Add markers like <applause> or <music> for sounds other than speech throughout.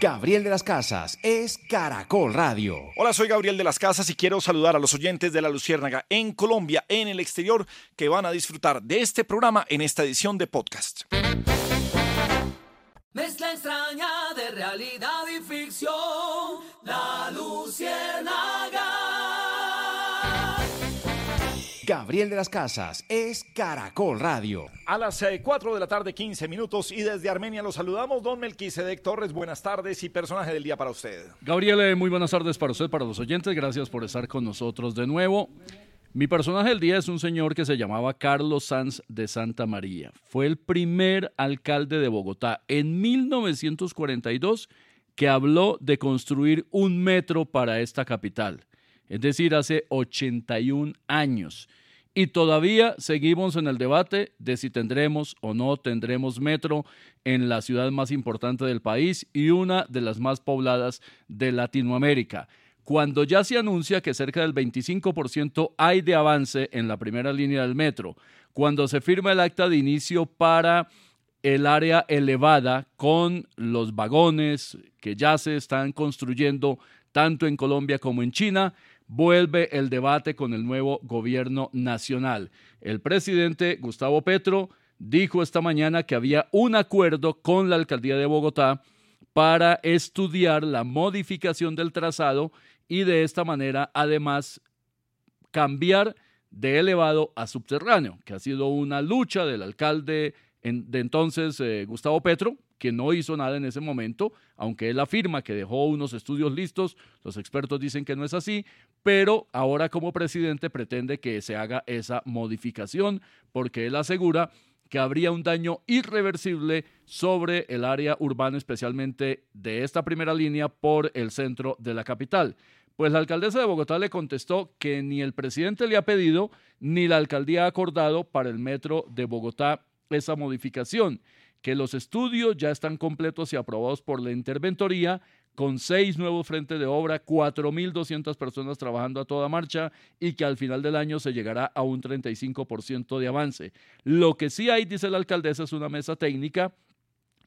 Gabriel de las Casas es Caracol Radio. Hola, soy Gabriel de las Casas y quiero saludar a los oyentes de La Luciérnaga en Colombia, en el exterior, que van a disfrutar de este programa en esta edición de podcast. Mezcla extraña de realidad y ficción. La Luciérnaga. Gabriel de las Casas es Caracol Radio. A las eh, 4 de la tarde, 15 minutos, y desde Armenia los saludamos, don Melquisedec Torres. Buenas tardes y personaje del día para usted. Gabriel, eh, muy buenas tardes para usted, para los oyentes. Gracias por estar con nosotros de nuevo. Mi personaje del día es un señor que se llamaba Carlos Sanz de Santa María. Fue el primer alcalde de Bogotá en 1942 que habló de construir un metro para esta capital. Es decir, hace 81 años. Y todavía seguimos en el debate de si tendremos o no tendremos metro en la ciudad más importante del país y una de las más pobladas de Latinoamérica. Cuando ya se anuncia que cerca del 25% hay de avance en la primera línea del metro, cuando se firma el acta de inicio para el área elevada con los vagones que ya se están construyendo tanto en Colombia como en China, vuelve el debate con el nuevo gobierno nacional. El presidente Gustavo Petro dijo esta mañana que había un acuerdo con la alcaldía de Bogotá para estudiar la modificación del trazado y de esta manera además cambiar de elevado a subterráneo, que ha sido una lucha del alcalde de entonces, eh, Gustavo Petro, que no hizo nada en ese momento, aunque él afirma que dejó unos estudios listos, los expertos dicen que no es así, pero ahora como presidente pretende que se haga esa modificación, porque él asegura que habría un daño irreversible sobre el área urbana, especialmente de esta primera línea por el centro de la capital. Pues la alcaldesa de Bogotá le contestó que ni el presidente le ha pedido ni la alcaldía ha acordado para el metro de Bogotá esa modificación, que los estudios ya están completos y aprobados por la interventoría con seis nuevos frentes de obra, 4.200 personas trabajando a toda marcha y que al final del año se llegará a un 35% de avance. Lo que sí hay, dice la alcaldesa, es una mesa técnica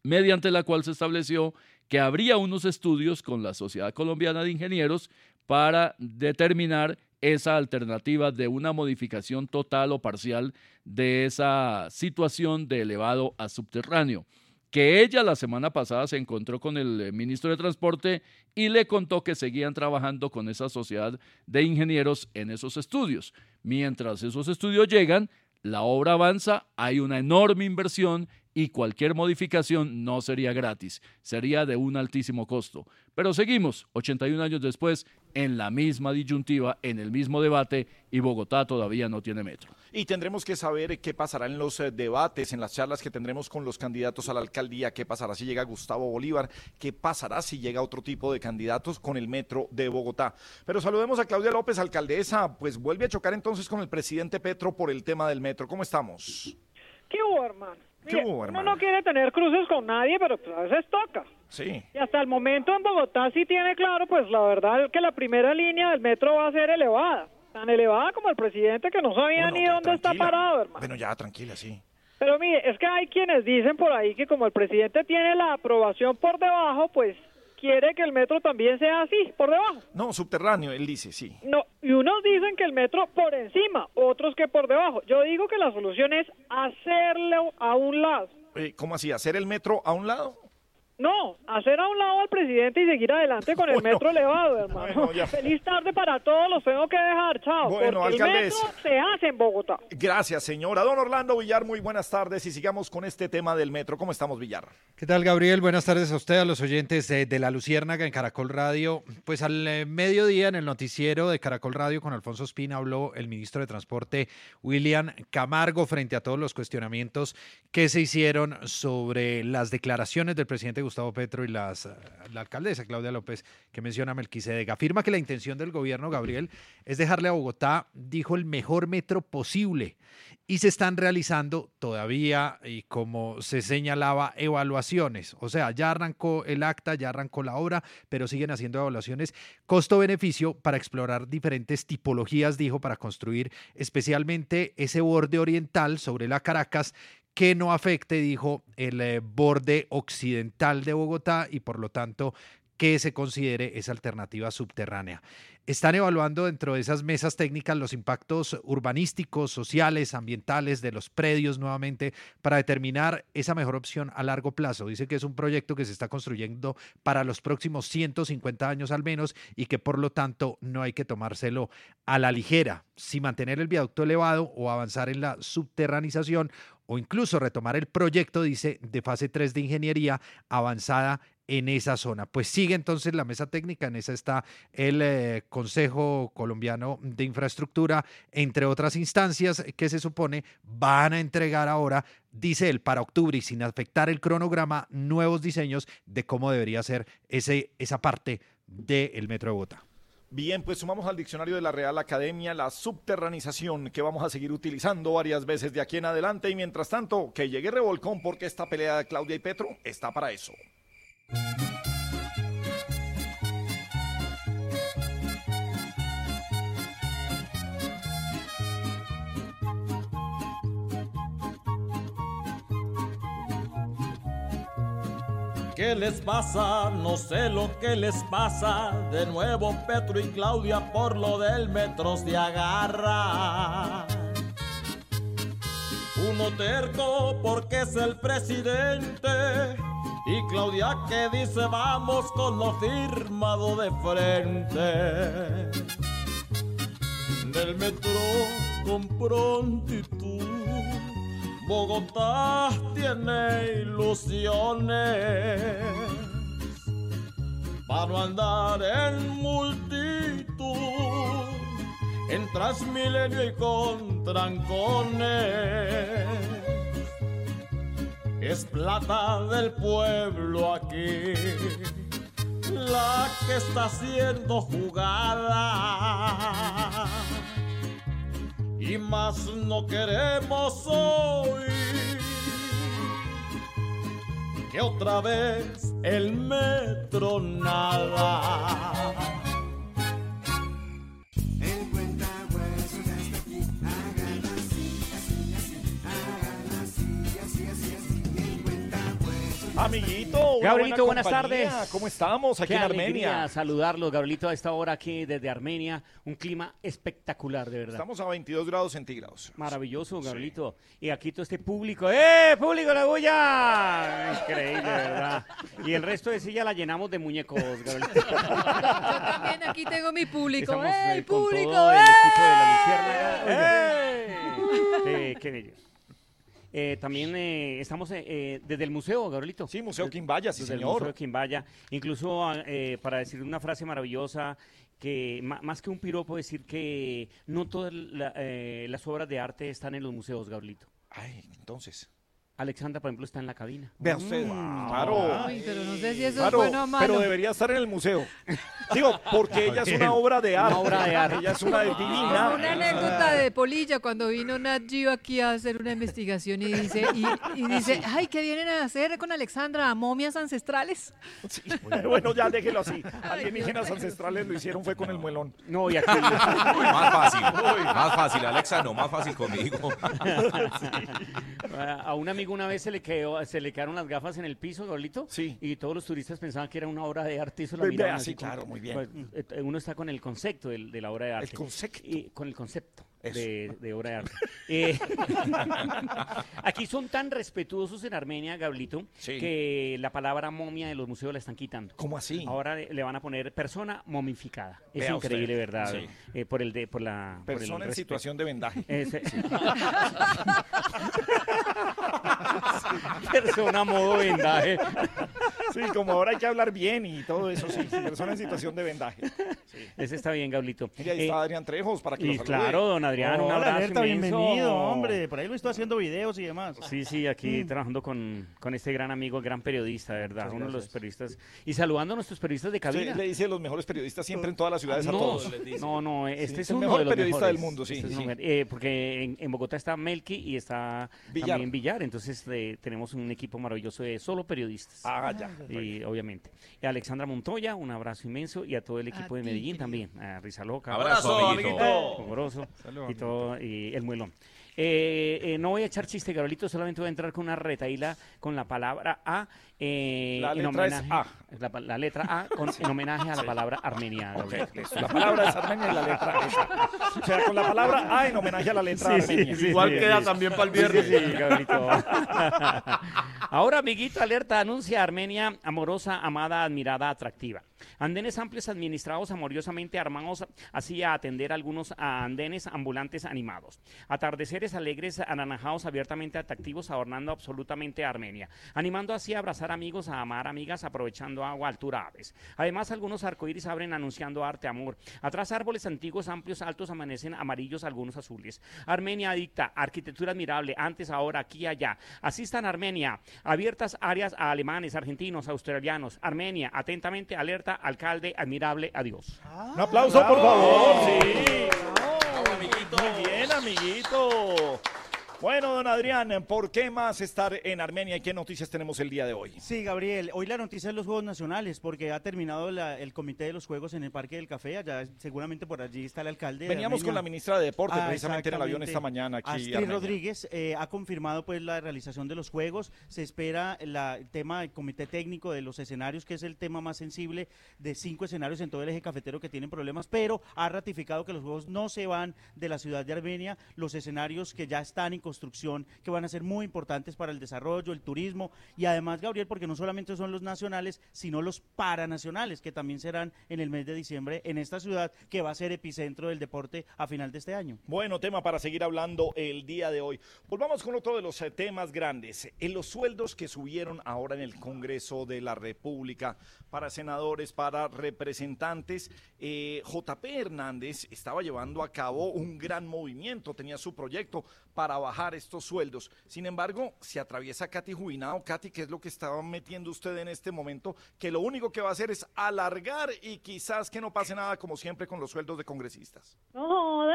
mediante la cual se estableció que habría unos estudios con la Sociedad Colombiana de Ingenieros para determinar esa alternativa de una modificación total o parcial de esa situación de elevado a subterráneo que ella la semana pasada se encontró con el eh, ministro de Transporte y le contó que seguían trabajando con esa sociedad de ingenieros en esos estudios. Mientras esos estudios llegan, la obra avanza, hay una enorme inversión y cualquier modificación no sería gratis, sería de un altísimo costo. Pero seguimos, 81 años después, en la misma disyuntiva, en el mismo debate, y Bogotá todavía no tiene metro. Y tendremos que saber qué pasará en los eh, debates, en las charlas que tendremos con los candidatos a la alcaldía, qué pasará si llega Gustavo Bolívar, qué pasará si llega otro tipo de candidatos con el metro de Bogotá. Pero saludemos a Claudia López, alcaldesa, pues vuelve a chocar entonces con el presidente Petro por el tema del metro. ¿Cómo estamos? ¿Qué hubo, hermano? ¿Qué Mire, hubo, uno no quiere tener cruces con nadie, pero pues, a veces toca. Sí. Y hasta el momento en Bogotá sí tiene claro, pues la verdad que la primera línea del metro va a ser elevada. Tan elevada como el presidente que no sabía Bueno, ni dónde está tranquila. parado, hermano. Bueno, ya, tranquila, sí. Pero mire, es que hay quienes dicen por ahí que como el presidente tiene la aprobación por debajo, pues quiere que el metro también sea así, por debajo. No, subterráneo, él dice, sí. No, y unos dicen que el metro por encima, otros que por debajo. Yo digo que la solución es hacerlo a un lado. Eh, ¿Cómo así? ¿Hacer el metro a un lado? No, hacer a un lado al presidente y seguir adelante con el <laughs> Bueno. metro elevado, hermano. <laughs> Bueno. Feliz tarde para todos, los tengo que dejar, chao. Bueno, porque alcaldes. el metro se hace en Bogotá. Gracias, señora. Don Orlando Villar, muy buenas tardes y sigamos con este tema del metro. ¿Cómo estamos, Villar? ¿Qué tal, Gabriel? Buenas tardes a usted, a los oyentes eh, de La Luciérnaga en Caracol Radio. Pues al eh, mediodía en el noticiero de Caracol Radio con Alfonso Espina habló el ministro de Transporte, William Camargo, frente a todos los cuestionamientos que se hicieron sobre las declaraciones del presidente Gustavo Petro y las, la alcaldesa Claudia López que menciona Melquisedec. Afirma que la intención del gobierno, Gabriel, es dejarle a Bogotá, dijo, el mejor metro posible y se están realizando todavía, y como se señalaba, evaluaciones. O sea, ya arrancó el acta, ya arrancó la obra, pero siguen haciendo evaluaciones costo-beneficio para explorar diferentes tipologías, dijo, para construir especialmente ese borde oriental sobre la Caracas que no afecte, dijo, el eh, borde occidental de Bogotá y por lo tanto que se considere esa alternativa subterránea. Están evaluando dentro de esas mesas técnicas los impactos urbanísticos, sociales, ambientales de los predios nuevamente para determinar esa mejor opción a largo plazo. Dice que es un proyecto que se está construyendo para los próximos 150 años al menos y que por lo tanto no hay que tomárselo a la ligera. Si mantener el viaducto elevado o avanzar en la subterranización o incluso retomar el proyecto, dice, de fase 3 de ingeniería avanzada en esa zona. Pues sigue entonces la mesa técnica, en esa está el eh, Consejo Colombiano de Infraestructura, entre otras instancias que se supone van a entregar ahora, dice él, para octubre y sin afectar el cronograma, nuevos diseños de cómo debería ser ese, esa parte del Metro de Bogotá. Bien, pues sumamos al diccionario de la Real Academia la subterranización que vamos a seguir utilizando varias veces de aquí en adelante y mientras tanto que llegue revolcón porque esta pelea de Claudia y Petro está para eso. ¿Qué les pasa? No sé lo que les pasa. De nuevo Petro y Claudia por lo del metro se agarra. Uno terco porque es el presidente. Y Claudia que dice vamos con lo firmado de frente. Del metro con prontitud. Bogotá tiene ilusiones para andar en multitud, en Transmilenio y con trancones. Es plata del pueblo aquí, la que está siendo jugada y más no queremos hoy que otra vez el metro nada. Amiguito, Gabrielito, buena buenas compañía. tardes. ¿Cómo estamos aquí Qué en Armenia? saludarlos, Gabrielito, a esta hora aquí desde Armenia. Un clima espectacular, de verdad. Estamos a 22 grados centígrados. Maravilloso, Gabrielito. Y aquí todo este público. ¡Eh, público la bulla! Increíble, ¿verdad? Y el resto de silla la llenamos de muñecos, Gabrielito. <laughs> Yo también aquí tengo mi público. Estamos ¡Ey, eh, con público! todo el equipo de la Luciérnaga. Oiga, eh, qué bello. Eh, también eh, estamos eh, eh, desde el museo, Gabrielito. Sí, Museo Quimbaya, sí, desde el señor. Museo Quimbaya. Incluso eh, para decir una frase maravillosa, que más que un piropo, decir que no todas la- eh, las obras de arte están en los museos, Gabrielito. Ay, entonces. Alexandra, por ejemplo, está en la cabina. Vea usted, claro. Ay, pero no sé si eso Claro, es bueno o malo. pero debería estar en el museo. Digo, porque ella es una obra de arte. Una obra de arte. Ella es una divina. Como una anécdota de Polilla cuando vino Nat Geo aquí a hacer una investigación y dice, y, y dice, ay, ¿qué vienen a hacer con Alexandra? ¿Momias ancestrales? Sí, bueno, ya déjelo así. Alienígenas ancestrales lo hicieron fue con el muelón. No, y aquí. <laughs> Uy, más fácil. Más fácil, Alexa, no, más fácil conmigo. <laughs> A a un amigo una vez se le quedó, se le quedaron las gafas en el piso, Gabrielito. Sí. Y todos los turistas pensaban que era una obra de arte y eso la miraban vea, así como- claro, muy bien. Pues, eh, uno está con el concepto del- de, la obra de arte. concepto. Y, con el concepto. De, de obra de arte. Eh, <laughs> aquí son tan respetuosos en Armenia, Gablito, Sí. que la palabra momia de los museos la están quitando. ¿Cómo así? Ahora le van a poner persona momificada. Es Vea increíble, usted. ¿verdad? Sí. Eh, por el de, por la por el Persona en situación de vendaje. <laughs> Ese- <laughs> Persona a modo vendaje. Sí, como ahora hay que hablar bien y todo eso, sí. Persona en situación de vendaje. Ese está bien, Gablito. Mira, ahí Eh, está Adrián Trejos para que y lo claro, don Adrián, un Hola, abrazo Alerta, inmenso. bienvenido, hombre. Por ahí lo estoy haciendo videos y demás. Sí, sí, aquí trabajando con, con este gran amigo, gran periodista, ¿verdad? Muchas Uno de los periodistas. Y saludando a nuestros periodistas de cabina. Usted le dice los mejores periodistas siempre en todas las ciudades a no, todos. No, no, este Sí, es el uno mejor de los periodista mejores. del mundo, sí, Este es sí. un eh, porque en, en Bogotá está Melqui y está Villar. también Villar, entonces eh, tenemos un equipo maravilloso de solo periodistas. Ah, ya. Y obviamente. Y a Alexandra Montoya, un abrazo inmenso y a todo el equipo A de Medellín querido. también, a Rizaloca, Abrazo, amiguito. Cogoroso Saludos, y todo, y el muelón. Eh, eh, no voy a echar chiste, Carolito, solamente voy a entrar con una retaíla con la palabra A. eh, La en letra es homenaje- A. La, letra A con, en homenaje a la palabra armenia. Ok, Gabriel. listo. La palabra es armenia y la letra es. O sea, con la palabra A en homenaje a la letra Sí, armenia. sí, Igual sí, queda sí. también para el viernes. sí, sí, Gabrielito. <laughs> Ahora, amiguito, alerta, anuncia Armenia amorosa, amada, admirada, atractiva. Andenes amplios administrados amorosamente armados así a atender algunos a andenes ambulantes animados. Atardeceres alegres, anaranjados, abiertamente atractivos, adornando absolutamente a Armenia. Animando así a abrazar amigos, a amar amigas, aprovechando agua, altura, aves. Además, algunos arcoíris abren anunciando arte, amor. Atrás árboles antiguos, amplios, altos, amanecen amarillos, algunos azules. Armenia dicta, arquitectura admirable, antes, ahora, aquí, allá. Asistan Armenia, abiertas áreas a alemanes, argentinos, australianos. Armenia, atentamente, alerta, alcalde, admirable, adiós. Un aplauso, por favor. Sí. Bravo, amiguito. Muy bien, amiguito. Bueno, don Adrián, ¿por qué más estar en Armenia y qué noticias tenemos el día de hoy? Sí, Gabriel, hoy la noticia es los Juegos Nacionales, porque ha terminado la- el comité de los Juegos en el Parque del Café, allá seguramente por allí está el alcalde. de Veníamos con la ministra de Deporte Ah, precisamente en el avión esta mañana aquí. Astrid Armenia. Rodríguez eh, ha confirmado pues la realización de los juegos. Se espera la- el tema del comité técnico de los escenarios, que es el tema más sensible de cinco escenarios en todo el eje cafetero que tienen problemas, pero ha ratificado que los juegos no se van de la ciudad de Armenia, los escenarios que ya están en construcción, que van a ser muy importantes para el desarrollo, el turismo y además, Gabriel, porque no solamente son los nacionales, sino los paranacionales, que también serán en el mes de diciembre en esta ciudad, que va a ser epicentro del deporte a final de este año. Bueno, tema para seguir hablando el día de hoy. Volvamos con otro de los eh, temas grandes. En los sueldos que subieron ahora en el Congreso de la República para senadores, para representantes, eh, JP Hernández estaba llevando a cabo un gran movimiento, tenía su proyecto para bajar estos sueldos. Sin embargo, se atraviesa Katy Jubinado. Katy, ¿qué es lo que estaba metiendo usted en este momento? Que lo único que va a hacer es alargar y quizás que no pase nada como siempre con los sueldos de congresistas. No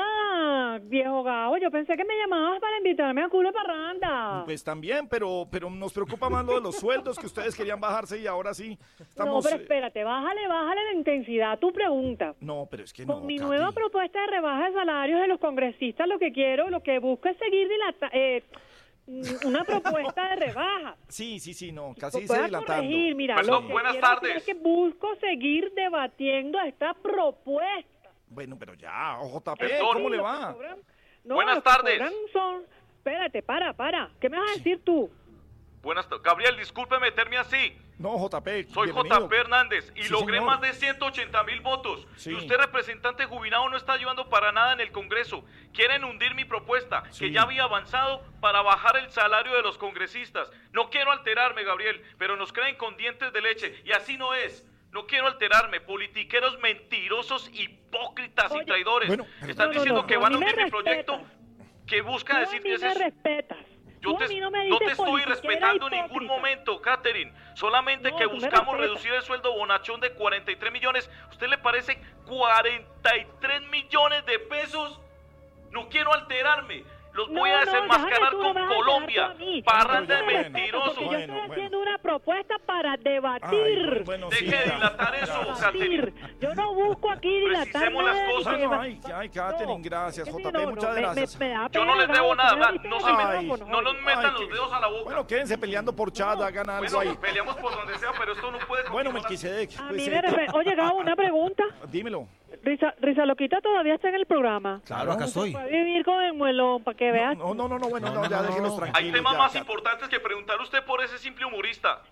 viejo gabo. Yo pensé que me llamabas para invitarme a culo parranda. Pues también, pero, pero nos preocupa más lo de los sueldos que ustedes querían bajarse y ahora sí estamos... no, pero eh, espérate, bájale, bájale la intensidad a tu pregunta. No, pero es que no, Con mi Katy. nueva propuesta de rebaja de salarios de los congresistas, lo que quiero, lo que busco es seguir dilata eh, mm, una propuesta de rebaja. <laughs> Sí, sí, sí, no, casi Voy se dilatando. corregir, mira, Perdón, lo que buenas tardes. Es que busco seguir debatiendo esta propuesta. Bueno, pero ya, JP, Perdón. ¿cómo le va? no, Buenas tardes. son- Espérate, para, para. ¿Qué me vas a decir tú? Buenas tardes. Gabriel, disculpe meterme así. No, JP, Soy bienvenido. JP Hernández y Sí, logré señor. más de 180 mil votos. Sí. Y usted, representante jubilado, no está ayudando para nada en el Congreso. Quieren hundir mi propuesta, Sí. que ya había avanzado para bajar el salario de los congresistas. No quiero alterarme, Gabriel, pero nos creen con dientes de leche. Y así no es. No quiero alterarme. Politiqueros mentirosos, hipócritas y traidores. Bueno, Están no, no, diciendo no, que van a hundir mi proyecto que busca decir mí que me es- respetas. yo te- no me no te estoy respetando en ningún momento, Catherine. Solamente No, que buscamos reducir el sueldo bonachón de 43 millones. ¿Usted le parece 43 millones de pesos? No quiero alterarme. Los voy No, a no, desenmascarar con Colombia. Parranda de me respetas mentiroso. porque yo Bueno, estoy haciendo una propuesta para Ay, debatir. bueno, sí, Deje de ya. dilatar eso. Catherine. Yo no busco aquí dilatar las cosas. va- ay, ay, Catherine, gracias, JP, no, muchas gracias. me- me da Yo no les debo nada. No, se no nos metan Ay, los dedos a la boca. Bueno, quédense peleando por chat, hagan algo ahí. peleamos por donde sea, pero esto no puede Bueno. Melquisedec, pues, Oye, Gabo, una pregunta. dímelo. Risa, Risa Loquita todavía está en el programa. Claro, acá estoy. A vivir con el muelón para que veas. No, no, no, no, bueno, no, ya déjenos Hay tranquilos. temas ya, más ya. importantes que preguntar usted por ese simple humorista. <laughs>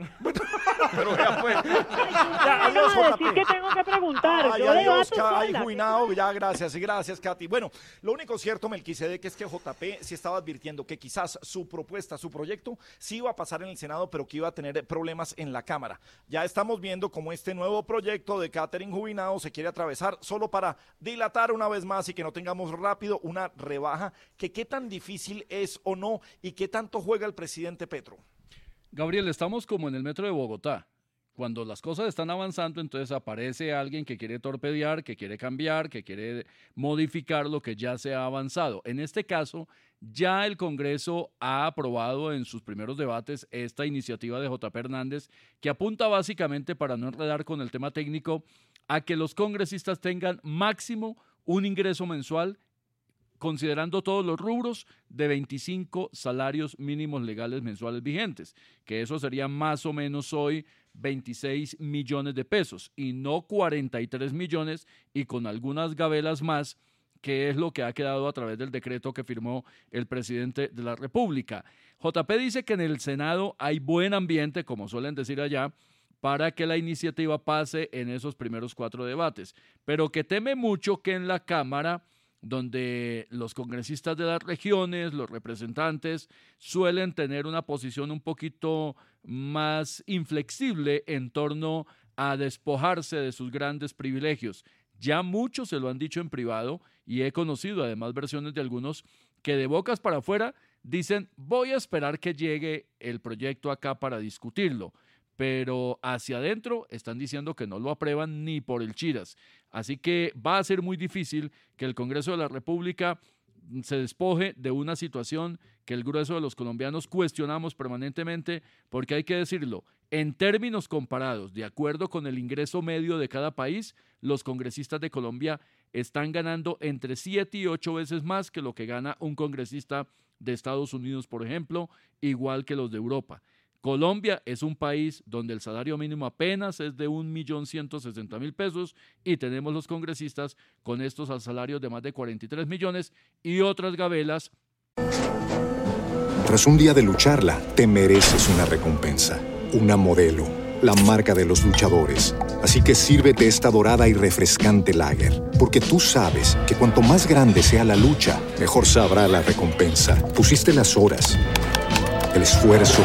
Pero vea, pues. Ya, adiós, a decir que tengo que preguntar. Ay, Yo adiós, ay, sola. Juinao, ya, gracias, gracias, Katy. Bueno, lo único cierto, Melquisedec, es que JP sí estaba advirtiendo que quizás su propuesta, su proyecto, sí iba a pasar en el Senado, pero que iba a tener problemas en la Cámara. Ya estamos viendo cómo este nuevo proyecto de Catherine Juinao se quiere atravesar solo para dilatar una vez más y que no tengamos rápido una rebaja, que qué tan difícil es o no y qué tanto juega el presidente Petro. Gabriel, estamos como en el metro de Bogotá. Cuando las cosas están avanzando, entonces aparece alguien que quiere torpedear, que quiere cambiar, que quiere modificar lo que ya se ha avanzado. En este caso, ya el Congreso ha aprobado en sus primeros debates esta iniciativa de JP Hernández, que apunta básicamente, para no enredar con el tema técnico, a que los congresistas tengan máximo un ingreso mensual considerando todos los rubros de 25 salarios mínimos legales mensuales vigentes, que eso sería más o menos hoy 26 millones de pesos y no 43 millones y con algunas gabelas más, que es lo que ha quedado a través del decreto que firmó el presidente de la República. JP dice que en el Senado hay buen ambiente, como suelen decir allá, para que la iniciativa pase en esos primeros cuatro debates, pero que teme mucho que en la Cámara donde los congresistas de las regiones, los representantes, suelen tener una posición un poquito más inflexible en torno a despojarse de sus grandes privilegios. Ya muchos se lo han dicho en privado y he conocido además versiones de algunos que de bocas para afuera dicen voy a esperar que llegue el proyecto acá para discutirlo pero hacia adentro están diciendo que no lo aprueban ni por el Chiras. Así que va a ser muy difícil que el Congreso de la República se despoje de una situación que el grueso de los colombianos cuestionamos permanentemente, porque hay que decirlo, en términos comparados, de acuerdo con el ingreso medio de cada país, los congresistas de Colombia están ganando entre 7 y 8 veces más que lo que gana un congresista de Estados Unidos, por ejemplo, igual que los de Europa. Colombia es un país donde el salario mínimo apenas es de 1.160.000 pesos y tenemos los congresistas con estos al salarios de más de 43 millones y otras gabelas. Tras un día de lucharla, te mereces una recompensa, una modelo, la marca de los luchadores. Así que sírvete esta dorada y refrescante lager, porque tú sabes que cuanto más grande sea la lucha, mejor sabrá la recompensa. Pusiste las horas, el esfuerzo,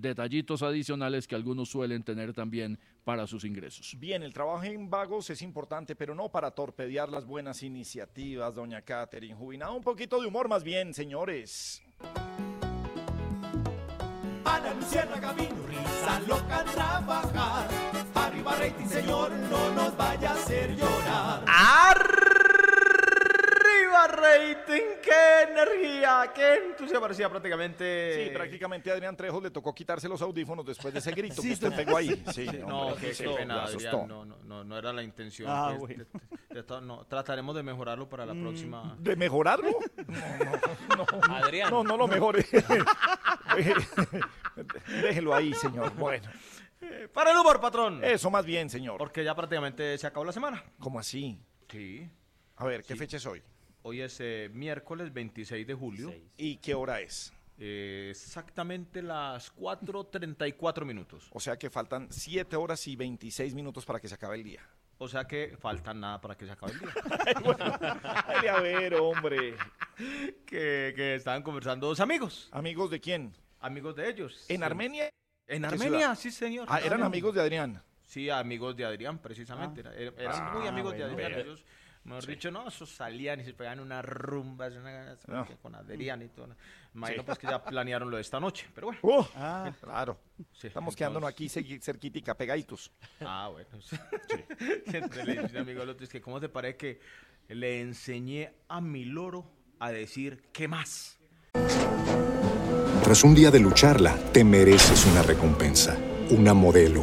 detallitos adicionales que algunos suelen tener también para sus ingresos. Bien, el trabajo en vagos es importante, pero no para torpedear las buenas iniciativas, doña Catherine Jubinado. Un poquito de humor más bien, señores. Ana Luciérnaga vino, risa loca trabajar. Arriba rating, señor, no nos vaya a hacer llorar. ¡Arriba rating! ¡Qué energía! ¡Qué entusiasmo! Parecía prácticamente... Sí, prácticamente a Adrián Trejo le tocó quitarse los audífonos después de ese grito Sí, que usted pegó ahí. Sí, Sí, no, hombre, qué, pena. Adrián. No, no, no, no era la intención. Ah, pues, bueno. de- de to- no, trataremos de mejorarlo para la Mm, próxima. ¿De mejorarlo? <laughs> No, no, no. Adrián. No, no lo mejore. <laughs> Déjelo ahí, señor. Bueno. Para el humor, patrón. Eso más bien, señor. Porque ya prácticamente se acabó la semana. ¿Cómo así? Sí. A ver, ¿qué Sí. fecha es hoy? Hoy es eh, miércoles 26 de julio. ¿Y qué hora es? Eh, exactamente las 4.34 minutos. O sea que faltan 7 horas y 26 minutos para que se acabe el día. O sea que faltan nada para que se acabe el día. <laughs> Ay, a ver, hombre. que, que estaban conversando dos amigos. ¿Amigos de quién? Amigos de ellos. ¿En Sí. Armenia? En ¿Qué Armenia, ciudad? sí, señor. Ah, eran Armenia. amigos de Adrián. Sí, amigos de Adrián, precisamente. Era- eran Ah, muy amigos de bueno, Adrián. Ellos, mejor Sí. dicho, no, esos salían y se pegaban unas rumbas una- No. con Adrián y todo. Imagino Sí. pues que ya planearon lo de esta noche, pero bueno. Oh, Ah. claro. Sí, Estamos entonces- quedándonos aquí <laughs> cerquitica, pegaditos. Ah, bueno. <laughs> Entonces le amigo al otro, es que ¿cómo te parece que le enseñé a mi loro a decir qué más? Tras un día de lucharla, te mereces una recompensa, una modelo,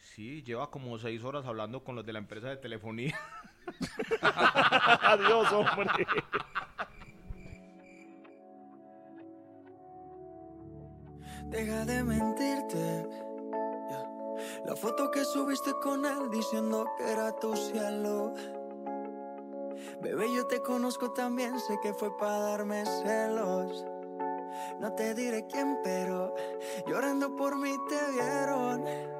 Sí, lleva como seis horas hablando con los de la empresa de telefonía. <laughs> Adiós, hombre. Deja de mentirte. La foto que subiste con él diciendo que era tu cielo. Bebé, yo te conozco también, sé que fue para darme celos. No te diré quién, pero llorando por mí te vieron.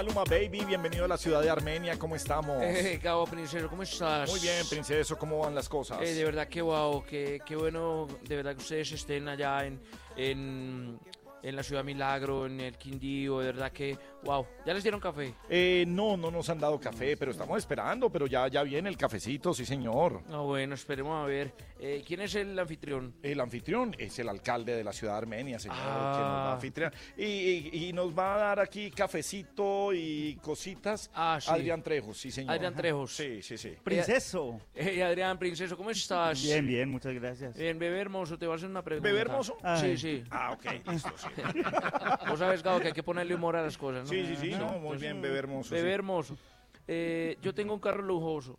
Maluma Baby, bienvenido a la ciudad de Armenia, ¿cómo estamos? Eh, Gabo Princero, ¿cómo estás? Muy bien, princeso, ¿cómo van las cosas? Eh, de verdad que wow, que, qué bueno, de verdad que ustedes estén allá en, en, en la ciudad Milagro, en el Quindío, de verdad que wow. ¿Ya les dieron café? Eh, no, no nos han dado café, pero estamos esperando, pero ya, ya viene el cafecito, sí señor. No, bueno, esperemos a ver. Eh, ¿Quién es el anfitrión? El anfitrión es el alcalde de la ciudad de Armenia, señor, Ah. que nos va a anfitriar. Y, y- y nos va a dar aquí cafecito y cositas. Ah, sí. Adrián Trejos, sí señor. Adrián Trejos. Sí, sí, sí. Princeso. Eh, Adrián Princeso, ¿cómo estás? Bien, bien, muchas gracias. Bien, bebé hermoso, te voy a hacer una pregunta. ¿Bebé hermoso? Sí, sí. Ah, ok, listo, sí. <laughs> Vos sabes, Gabo, que hay que ponerle humor a las cosas, ¿no? Sí, sí, sí, no, muy bien, bebé hermoso. Sí. hermoso. Eh, yo tengo un carro lujoso.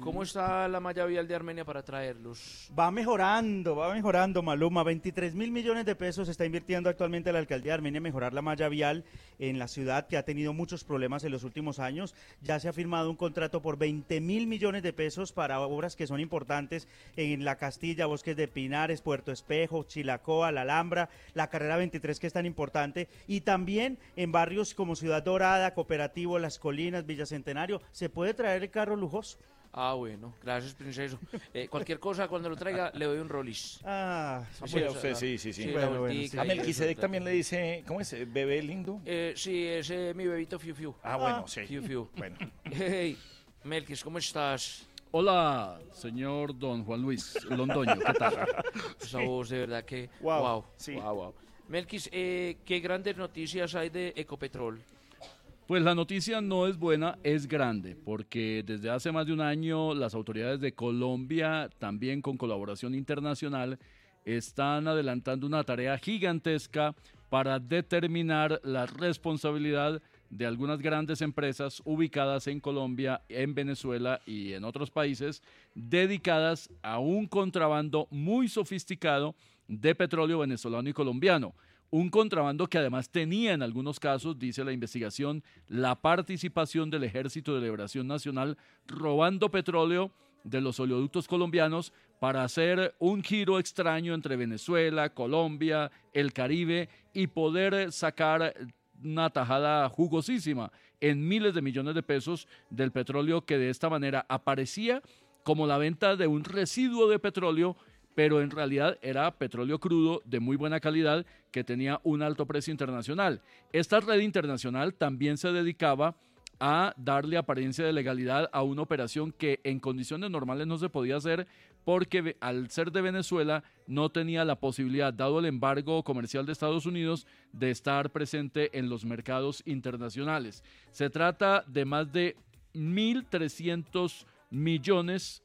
¿Cómo está la malla vial de Armenia para traerlos? Va mejorando, va mejorando, Maluma. 23 mil millones de pesos está invirtiendo actualmente la alcaldía de Armenia en mejorar la malla vial en la ciudad, que ha tenido muchos problemas en los últimos años. Ya se ha firmado un contrato por 20 mil millones de pesos para obras que son importantes en la Castilla, Bosques de Pinares, Puerto Espejo, Chilacoa, La Alhambra, la carrera 23 que es tan importante, y también en barrios como Ciudad Dorada, Cooperativo, Las Colinas, Villa Centenario. Se puede traer el carro lujoso. Ah, bueno, gracias, princeso. Eh, cualquier cosa, cuando lo traiga, le doy un rolis. Ah, Ah, pues a usted, sí, sí, sí. la Bueno, bueno, voltica A y Melquisedec eso, también le dice, ¿cómo es? ¿Bebé lindo? Eh, sí, es mi bebito Fiu Fiu. Ah, bueno, sí. Fiu Fiu. Bueno. <laughs> Hey, Melquis, ¿cómo estás? Hola, señor don Juan Luis Londoño, ¿qué tal? <laughs> Esa voz, de verdad que... Wow, Wow, sí. wow, wow. Melquis, eh, ¿qué grandes noticias hay de Ecopetrol? Pues la noticia no es buena, es grande, porque desde hace más de un año las autoridades de Colombia, también con colaboración internacional, están adelantando una tarea gigantesca para determinar la responsabilidad de algunas grandes empresas ubicadas en Colombia, en Venezuela y en otros países, dedicadas a un contrabando muy sofisticado de petróleo venezolano y colombiano. Un contrabando que además tenía en algunos casos, dice la investigación, la participación del Ejército de Liberación Nacional robando petróleo de los oleoductos colombianos para hacer un giro extraño entre Venezuela, Colombia, el Caribe y poder sacar una tajada jugosísima en miles de millones de pesos del petróleo que de esta manera aparecía como la venta de un residuo de petróleo pero en realidad era petróleo crudo de muy buena calidad que tenía un alto precio internacional. Esta red internacional también se dedicaba a darle apariencia de legalidad a una operación que en condiciones normales no se podía hacer porque al ser de Venezuela no tenía la posibilidad, dado el embargo comercial de Estados Unidos, de estar presente en los mercados internacionales. Se trata de más de 1.300 millones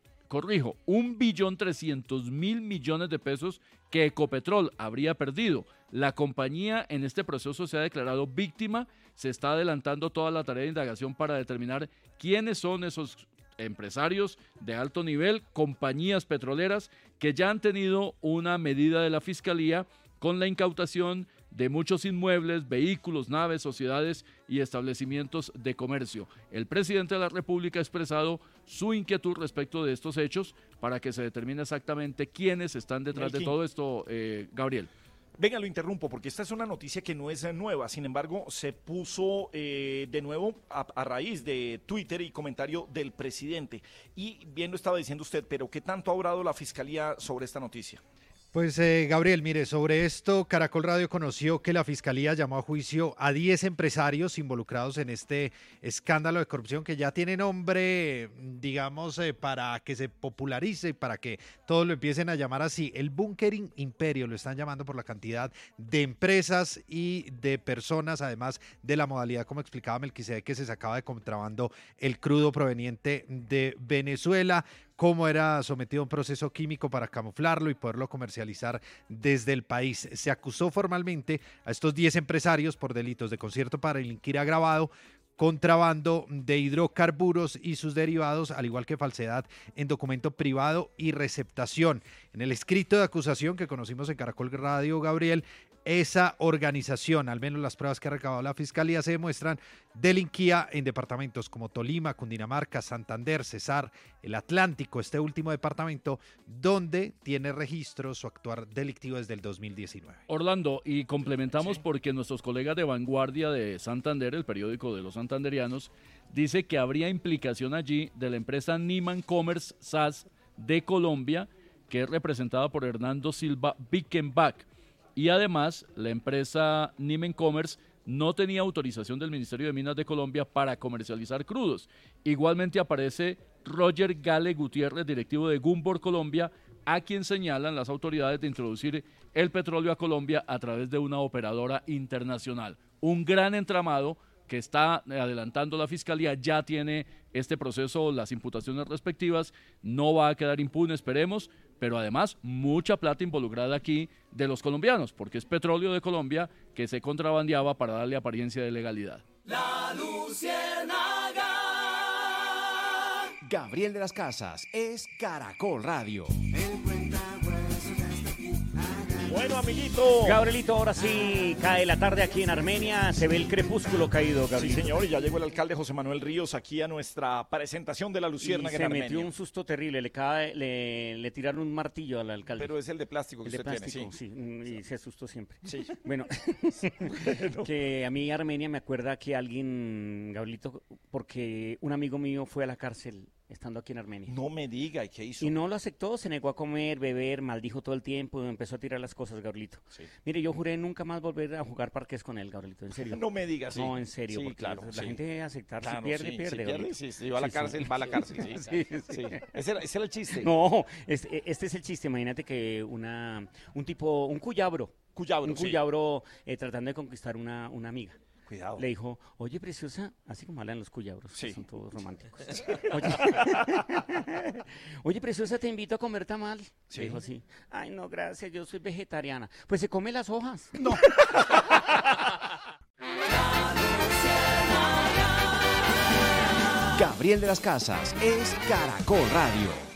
Corrijo, un billón trescientos mil millones de pesos que Ecopetrol habría perdido. La compañía en este proceso se ha declarado víctima, se está adelantando toda la tarea de indagación para determinar quiénes son esos empresarios de alto nivel, compañías petroleras que ya han tenido una medida de la Fiscalía con la incautación de muchos inmuebles, vehículos, naves, sociedades y establecimientos de comercio. El presidente de la República ha expresado su inquietud respecto de estos hechos para que se determine exactamente quiénes están detrás de todo esto, eh, Gabriel. Venga, lo interrumpo porque esta es una noticia que no es nueva. Sin embargo, se puso eh, de nuevo a, a raíz de Twitter y comentario del presidente. Y bien lo estaba diciendo usted, pero ¿qué tanto ha obrado la fiscalía sobre esta noticia? Pues eh, Gabriel, mire, sobre esto, Caracol Radio conoció que la Fiscalía llamó a juicio a 10 empresarios involucrados en este escándalo de corrupción que ya tiene nombre, digamos, eh, para que se popularice y para que todos lo empiecen a llamar así. El Bunkering Imperio lo están llamando por la cantidad de empresas y de personas, además de la modalidad, como explicaba Melquisede, que se sacaba de contrabando el crudo proveniente de Venezuela cómo era sometido a un proceso químico para camuflarlo y poderlo comercializar desde el país. Se acusó formalmente a estos 10 empresarios por delitos de concierto para delinquir agravado, contrabando de hidrocarburos y sus derivados, al igual que falsedad en documento privado y receptación. En el escrito de acusación que conocimos en Caracol Radio, Gabriel, esa organización, al menos las pruebas que ha recabado la Fiscalía, se demuestran delinquía en departamentos como Tolima, Cundinamarca, Santander, Cesar, el Atlántico, este último departamento, donde tiene registro su actuar delictivo desde el 2019. Orlando, y complementamos porque nuestros colegas de Vanguardia de Santander, el periódico de los santanderianos, dice que habría implicación allí de la empresa Niman Commerce SAS de Colombia, que es representada por Hernando Silva Bickenbach. Y además, la empresa Nimen Commerce no tenía autorización del Ministerio de Minas de Colombia para comercializar crudos. Igualmente aparece Roger Gale Gutiérrez, directivo de Gumbor Colombia, a quien señalan las autoridades de introducir el petróleo a Colombia a través de una operadora internacional. Un gran entramado que está adelantando la fiscalía, ya tiene este proceso, las imputaciones respectivas, no va a quedar impune, esperemos, pero además mucha plata involucrada aquí de los colombianos, porque es petróleo de Colombia que se contrabandeaba para darle apariencia de legalidad. La Luciérnaga. Gabriel de las Casas es Caracol Radio. Amiguito. Gabrielito, ahora sí cae la tarde aquí en Armenia. Se ve el crepúsculo caído, Sí, Gabrielito. señor, y ya llegó el alcalde José Manuel Ríos aquí a nuestra presentación de la en se Armenia. metió un susto terrible. Le, cae, le, le tiraron un martillo al alcalde. Pero es el de plástico que El de usted plástico, tiene, sí. sí. mm, Y se asustó siempre. Sí. <laughs> <laughs> Bueno, que a mí Armenia me acuerda que alguien, Gabrielito, porque un amigo mío fue a la cárcel estando aquí en Armenia. No me diga, ¿y qué hizo? Y no lo aceptó, se negó a comer, beber, maldijo todo el tiempo, empezó a tirar las cosas, Gabrielito. Mire, yo juré nunca más volver a jugar parques con él, Gabrielito, en serio. No me digas, sí. No, en serio, Sí, porque claro, la sí. gente aceptar, Claro, si pierde, sí, pierde. si pierde, sí, si va a la cárcel, va a la cárcel, <laughs> sí. Sí, sí. Sí. Ese era- ese era el chiste. No, este, este es el chiste. Imagínate que una, un tipo, un cuyabro, Cuyabro, un sí. cuyabro eh, tratando de conquistar una, una amiga. Cuidado. Le dijo, oye, preciosa, así como hablan los cuyabros, que son todos románticos. Oye, <laughs> oye, preciosa, te invito a comer tamal. Sí. Le dijo así, ay, no, gracias, yo soy vegetariana. Pues se come las hojas. No. <laughs> Gabriel de las Casas es Caracol Radio.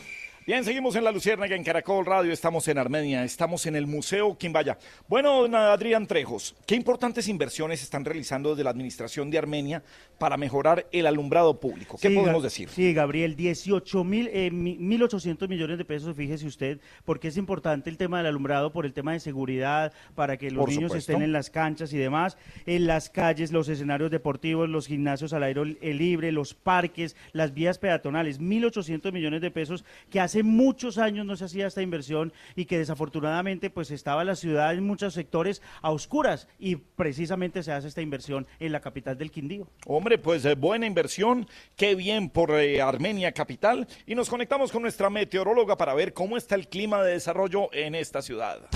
Bien, seguimos en la Luciérnaga en Caracol Radio, estamos en Armenia, estamos en el Museo Quimbaya. Bueno, Adrián Trejos, ¿qué importantes inversiones están realizando desde la Administración de Armenia para mejorar el alumbrado público? ¿Qué Sí, podemos decir? Sí, Gabriel, 18 mil, eh, mi- 1.800 millones de pesos, fíjese usted, porque es importante el tema del alumbrado por el tema de seguridad, para que los Por niños supuesto. estén en las canchas y demás, en las calles, los escenarios deportivos, los gimnasios al aire eh, libre, los parques, las vías peatonales, 1.800 millones de pesos que hace muchos años no se hacía esta inversión y que desafortunadamente pues estaba la ciudad en muchos sectores a oscuras y precisamente se hace esta inversión en la capital del Quindío. Hombre, pues eh, buena inversión, qué bien por eh, Armenia capital y nos conectamos con nuestra meteoróloga para ver cómo está el clima de desarrollo en esta ciudad.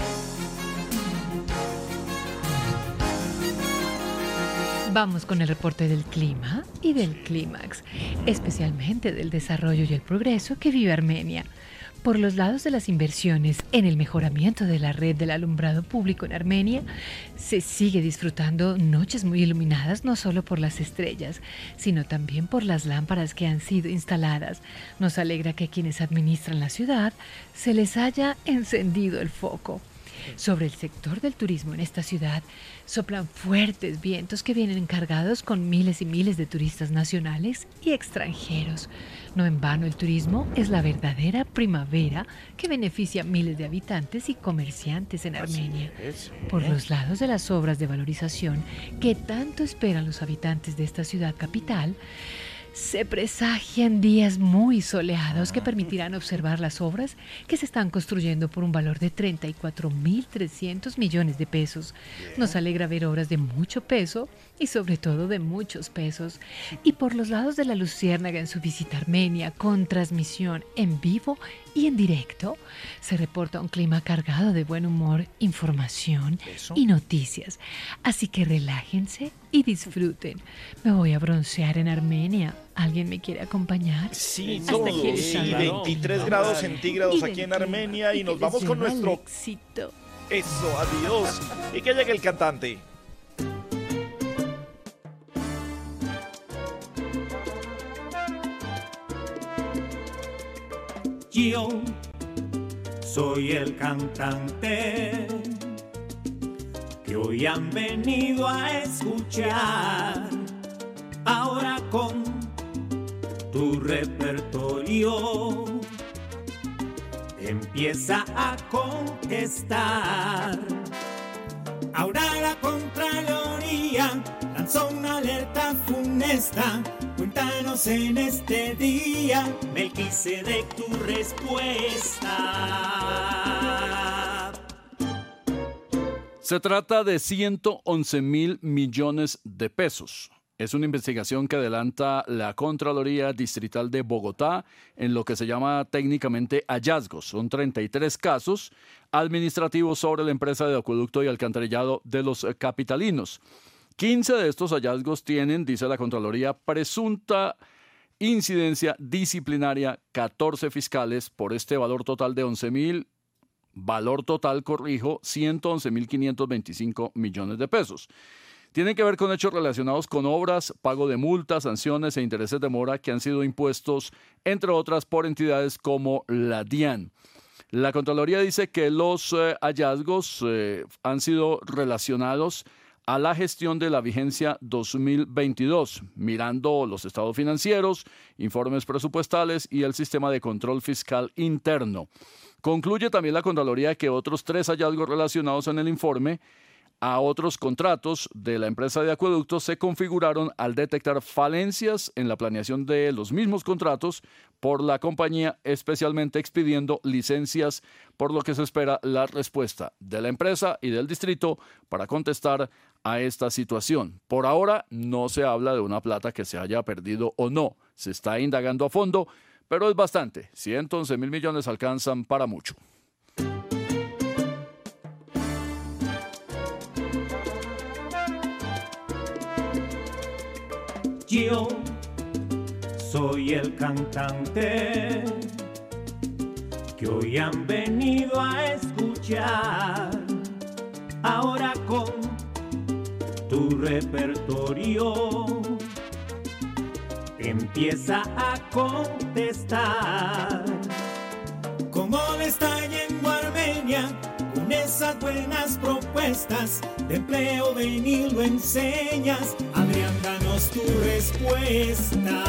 Vamos con el reporte del clima y del clímax, especialmente del desarrollo y el progreso que vive Armenia. Por los lados de las inversiones en el mejoramiento de la red del alumbrado público en Armenia, se sigue disfrutando noches muy iluminadas no solo por las estrellas, sino también por las lámparas que han sido instaladas. Nos alegra que quienes administran la ciudad se les haya encendido el foco. Sobre el sector del turismo en esta ciudad soplan fuertes vientos que vienen cargados con miles y miles de turistas nacionales y extranjeros. No en vano el turismo es la verdadera primavera que beneficia a miles de habitantes y comerciantes en Armenia. Por los lados de las obras de valorización que tanto esperan los habitantes de esta ciudad capital, se presagian días muy soleados que permitirán observar las obras que se están construyendo por un valor de 34.300 millones de pesos. Nos alegra ver obras de mucho peso y sobre todo de muchos pesos. Y por los lados de la Luciérnaga en su visita a Armenia con transmisión en vivo y en directo, se reporta un clima cargado de buen humor, información y noticias. Así que relájense y disfruten. Me voy a broncear en Armenia. ¿Alguien me quiere acompañar? Sí, todos, sí, saludo. 23 grados centígrados aquí en Armenia y nos vamos con nuestro... éxito. Eso, adiós. Y que llegue el cantante. Yo soy el cantante que hoy han venido a escuchar. Ahora con tu repertorio empieza a contestar. Ahora la Contraloría lanzó una alerta funesta. Cuéntanos en este día, Melquisedec, tu respuesta. Se trata de 111 mil millones de pesos. Es una investigación que adelanta la Contraloría Distrital de Bogotá en lo que se llama técnicamente hallazgos. Son 33 casos administrativos sobre la empresa de acueducto y alcantarillado de los capitalinos. 15 de estos hallazgos tienen, dice la Contraloría, presunta incidencia disciplinaria, 14 fiscales por este valor total de 11 mil valor total, corrijo, 111.525 millones de pesos. Tienen que ver con hechos relacionados con obras, pago de multas, sanciones e intereses de mora que han sido impuestos, entre otras, por entidades como la DIAN. La Contraloría dice que los eh, hallazgos eh, han sido relacionados a la gestión de la vigencia 2022, mirando los estados financieros, informes presupuestales y el sistema de control fiscal interno. Concluye también la Contraloría que otros tres hallazgos relacionados en el informe a otros contratos de la empresa de acueductos se configuraron al detectar falencias en la planeación de los mismos contratos por la compañía, especialmente expidiendo licencias, por lo que se espera la respuesta de la empresa y del distrito para contestar a esta situación. Por ahora no se habla de una plata que se haya perdido o no, se está indagando a fondo, pero es bastante, 111 mil millones alcanzan para mucho. Yo soy el cantante que hoy han venido a escuchar. Ahora con tu repertorio empieza a contestar. ¿Cómo le está yendo Armenia con esas buenas propuestas de empleo? Ven y lo enseñas. Tu respuesta.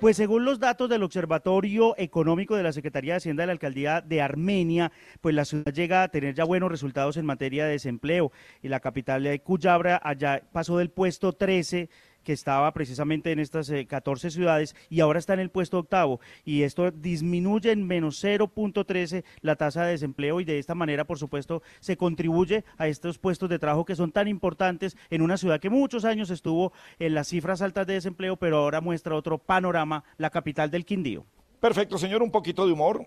Pues según los datos del Observatorio Económico de la Secretaría de Hacienda de la Alcaldía de Armenia, pues la ciudad llega a tener ya buenos resultados en materia de desempleo. Y la capital de Cuyabra allá pasó del puesto 13 que estaba precisamente en estas eh, 14 ciudades y ahora está en el puesto octavo y esto disminuye en menos 0.13 la tasa de desempleo y de esta manera por supuesto se contribuye a estos puestos de trabajo que son tan importantes en una ciudad que muchos años estuvo en las cifras altas de desempleo pero ahora muestra otro panorama la capital del Quindío. Perfecto, señor, un poquito de humor.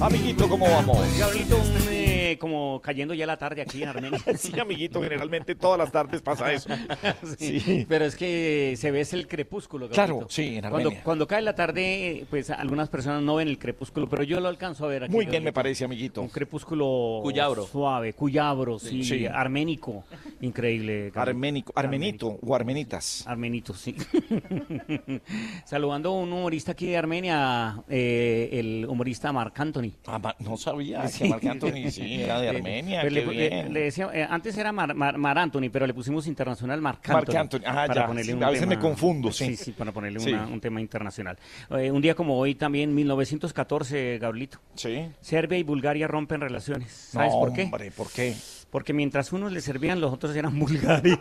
Amiguito, ¿cómo vamos? Un, como cayendo ya la tarde aquí en Armenia. <laughs> Sí, amiguito, generalmente todas las tardes pasa eso. <laughs> Sí, Sí. Pero es que se ve es el crepúsculo. Claro, sí, en Cuando, Armenia. cuando cae la tarde, pues algunas personas no ven el crepúsculo, pero yo lo alcanzo a ver aquí. Muy bien, me parece, amiguito. Un crepúsculo Cuyabro. suave, cuyabro, sí, Sí. arménico. Increíble. Gabriel. Arménico, armenito o armenitas. Armenito, sí. <laughs> Saludando a un humorista aquí de Armenia, eh, el humorista Marc Anthony. Ah, no sabía que Marc Anthony sí era de Armenia, Pues qué le, bien. le decía, eh, antes era Mar, Mar- Mar Anthony, pero le pusimos internacional Marc Anthony. Marc Anthony, ah, para ya, ponerle sí, un a veces me tema- confundo, sí. Sí, sí, para ponerle Sí. una- un tema internacional. Eh, un día como hoy también, 1914, Gabrielito. Sí. Serbia y Bulgaria rompen relaciones. ¿Sabes No, por qué? hombre, ¿por qué? Porque mientras unos le servían, los otros eran <laughs> bulgares.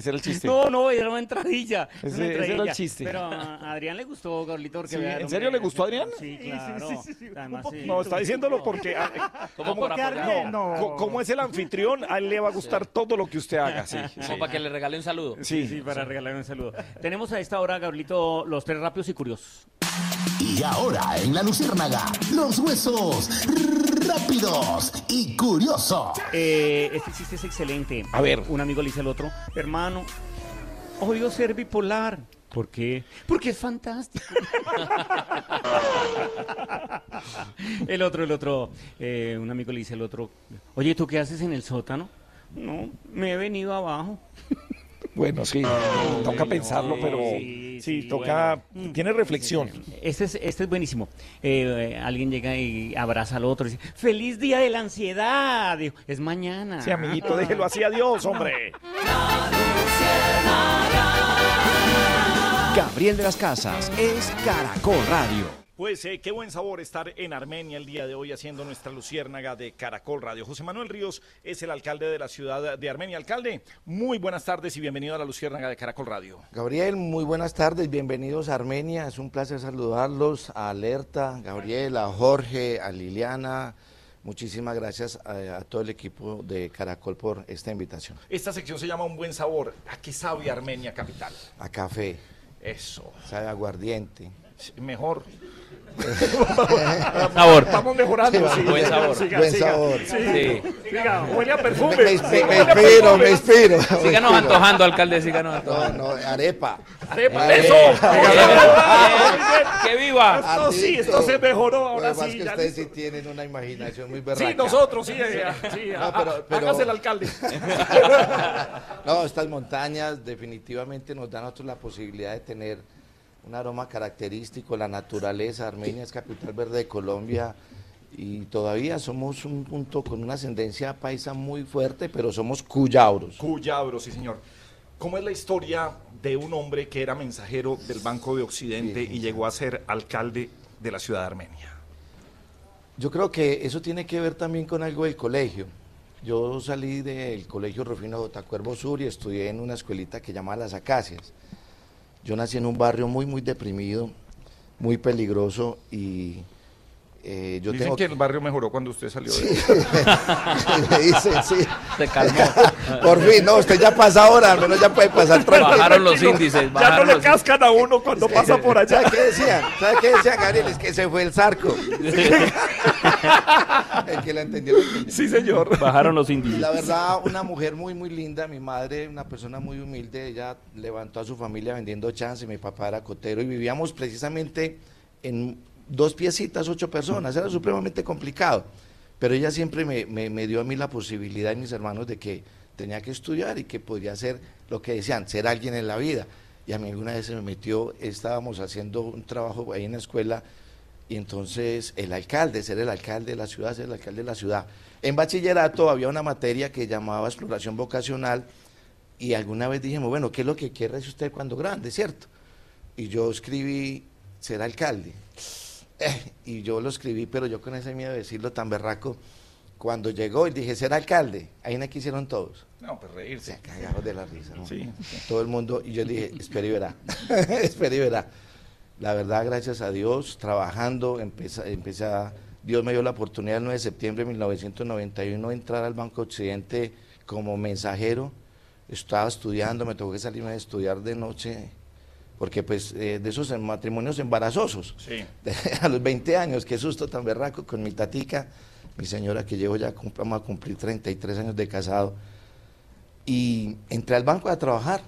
Ese era el chiste. No, no, era una entradilla. Ese- una ese era el chiste. Pero a Adrián le gustó, Gabrielito, porque Sí, ¿en hombre, serio le gustó a Adrián? Sí, claro. Además, sí. No, está diciéndolo porque... ah, <laughs> para apoyar. no, co- como es el anfitrión, a él le va a gustar todo lo que usted haga. Sí, Como sí. para que le regale un saludo. Sí. Sí, para regalar un saludo. Tenemos a esta hora, Gabrielito, los tres rápidos y curiosos. Y ahora en la Luciérnaga, los huesos rápidos y curiosos. Eh, este chiste es excelente. A ver. Un amigo le dice al otro, hermano, odio ser bipolar. ¿Por qué? Porque es fantástico. <laughs> el otro, el otro, eh, un amigo le dice al otro, oye, ¿tú qué haces en el sótano? No, me he venido abajo. Bueno, sí, toca pensarlo, pero sí, toca... Tiene reflexión. Este es, este es buenísimo. Eh, eh, alguien llega y abraza al otro y dice, ¡Feliz día de la ansiedad! Digo, es mañana. Sí, amiguito, déjelo así, adiós, hombre. Gabriel de las Casas es Caracol Radio. Pues eh, qué buen sabor estar en Armenia el día de hoy haciendo nuestra luciérnaga de Caracol Radio. José Manuel Ríos es el alcalde de la ciudad de Armenia. Alcalde, muy buenas tardes y bienvenido a la luciérnaga de Caracol Radio. Gabriel, muy buenas tardes, bienvenidos a Armenia. Es un placer saludarlos a Alerta, Gabriel, a Jorge, a Liliana. Muchísimas gracias a, a todo el equipo de Caracol por esta invitación. Esta sección se llama Un buen sabor. ¿A qué sabe Armenia capital? A café, Eso. sabe aguardiente, mejor. <laughs> Sabor. Estamos mejorando. Sí, sí, buen sabor. siga, Buen siga. sabor. Sí. Sí. Siga, huele a perfume. Me, me- me a inspiro, me inspiro. me Síganos antojando, alcalde, síganos No, antojando. no, arepa. Arepa, Eh, eso. ¡Que viva! Esto sí, esto se mejoró ahora Lo sí. que ya ustedes listo. sí tienen una imaginación muy berraca. Sí, nosotros, sí, eh, sí, No, ah, pero- ah, pero- hágase el alcalde. <laughs> No, estas montañas definitivamente nos dan a nosotros la posibilidad de tener un aroma característico, la naturaleza. Armenia es capital verde de Colombia y todavía somos un punto con una ascendencia paisa muy fuerte, pero somos cuyabros. Cuyabro, sí, señor. ¿Cómo es la historia de un hombre que era mensajero del Banco de Occidente y llegó a ser alcalde de la ciudad de Armenia? Yo creo que eso tiene que ver también con algo del colegio. Yo salí del colegio Rufino J. Cuervo Sur y estudié en una escuelita que llamaba Las Acacias. Yo nací en un barrio muy, muy deprimido, muy peligroso y eh, yo Dicen tengo que el barrio mejoró cuando usted salió de <laughs> me dicen, sí. Se calmó. <laughs> Por fin, no, usted ya pasa ahora, al menos ya puede pasar tranquilo. Bajaron los índices, Ya no le cascan a uno cuando pasa por allá. ¿Sabe qué decían? ¿Sabe qué decían, Gabriel? Es que se fue el zarco. <laughs> el que la entendió, entendió. Sí, señor. Bajaron los índices. La verdad, una mujer muy, muy linda. Mi madre, una persona muy humilde. Ella levantó a su familia vendiendo chance. Mi papá era cotero y vivíamos precisamente en dos piecitas, ocho personas. Era supremamente complicado. Pero ella siempre me, me- me dio a mí la posibilidad y mis hermanos de que tenía que estudiar y que podría ser lo que decían, ser alguien en la vida. Y a mí alguna vez se me metió, estábamos haciendo un trabajo ahí en la escuela y entonces el alcalde, ser el alcalde de la ciudad, ser el alcalde de la ciudad. En bachillerato había una materia que llamaba exploración vocacional y alguna vez dijimos, bueno, ¿qué es lo que quiere usted cuando grande, cierto? Y yo escribí ser alcalde. Eh, <laughs> y yo lo escribí, pero yo con ese miedo de decirlo tan berraco, cuando llegó y dije ser alcalde, ahí no quisieron todos. No, pues reírse. Se cagaron de la risa. ¿no? Sí. Todo el mundo, y yo dije, espere y verá, <laughs> espere y verá. La verdad, gracias a Dios, trabajando, empecé, empecé a, Dios me dio la oportunidad el 9 de septiembre de 1991 de entrar al Banco Occidente como mensajero. Estaba estudiando, me tocó que salirme a estudiar de noche, porque pues eh, de esos matrimonios embarazosos, Sí. <laughs> a los 20 años, qué susto tan berraco con mi tatica, mi señora que llevo ya, vamos a cumplir 33 años de casado, y entré al banco a trabajar.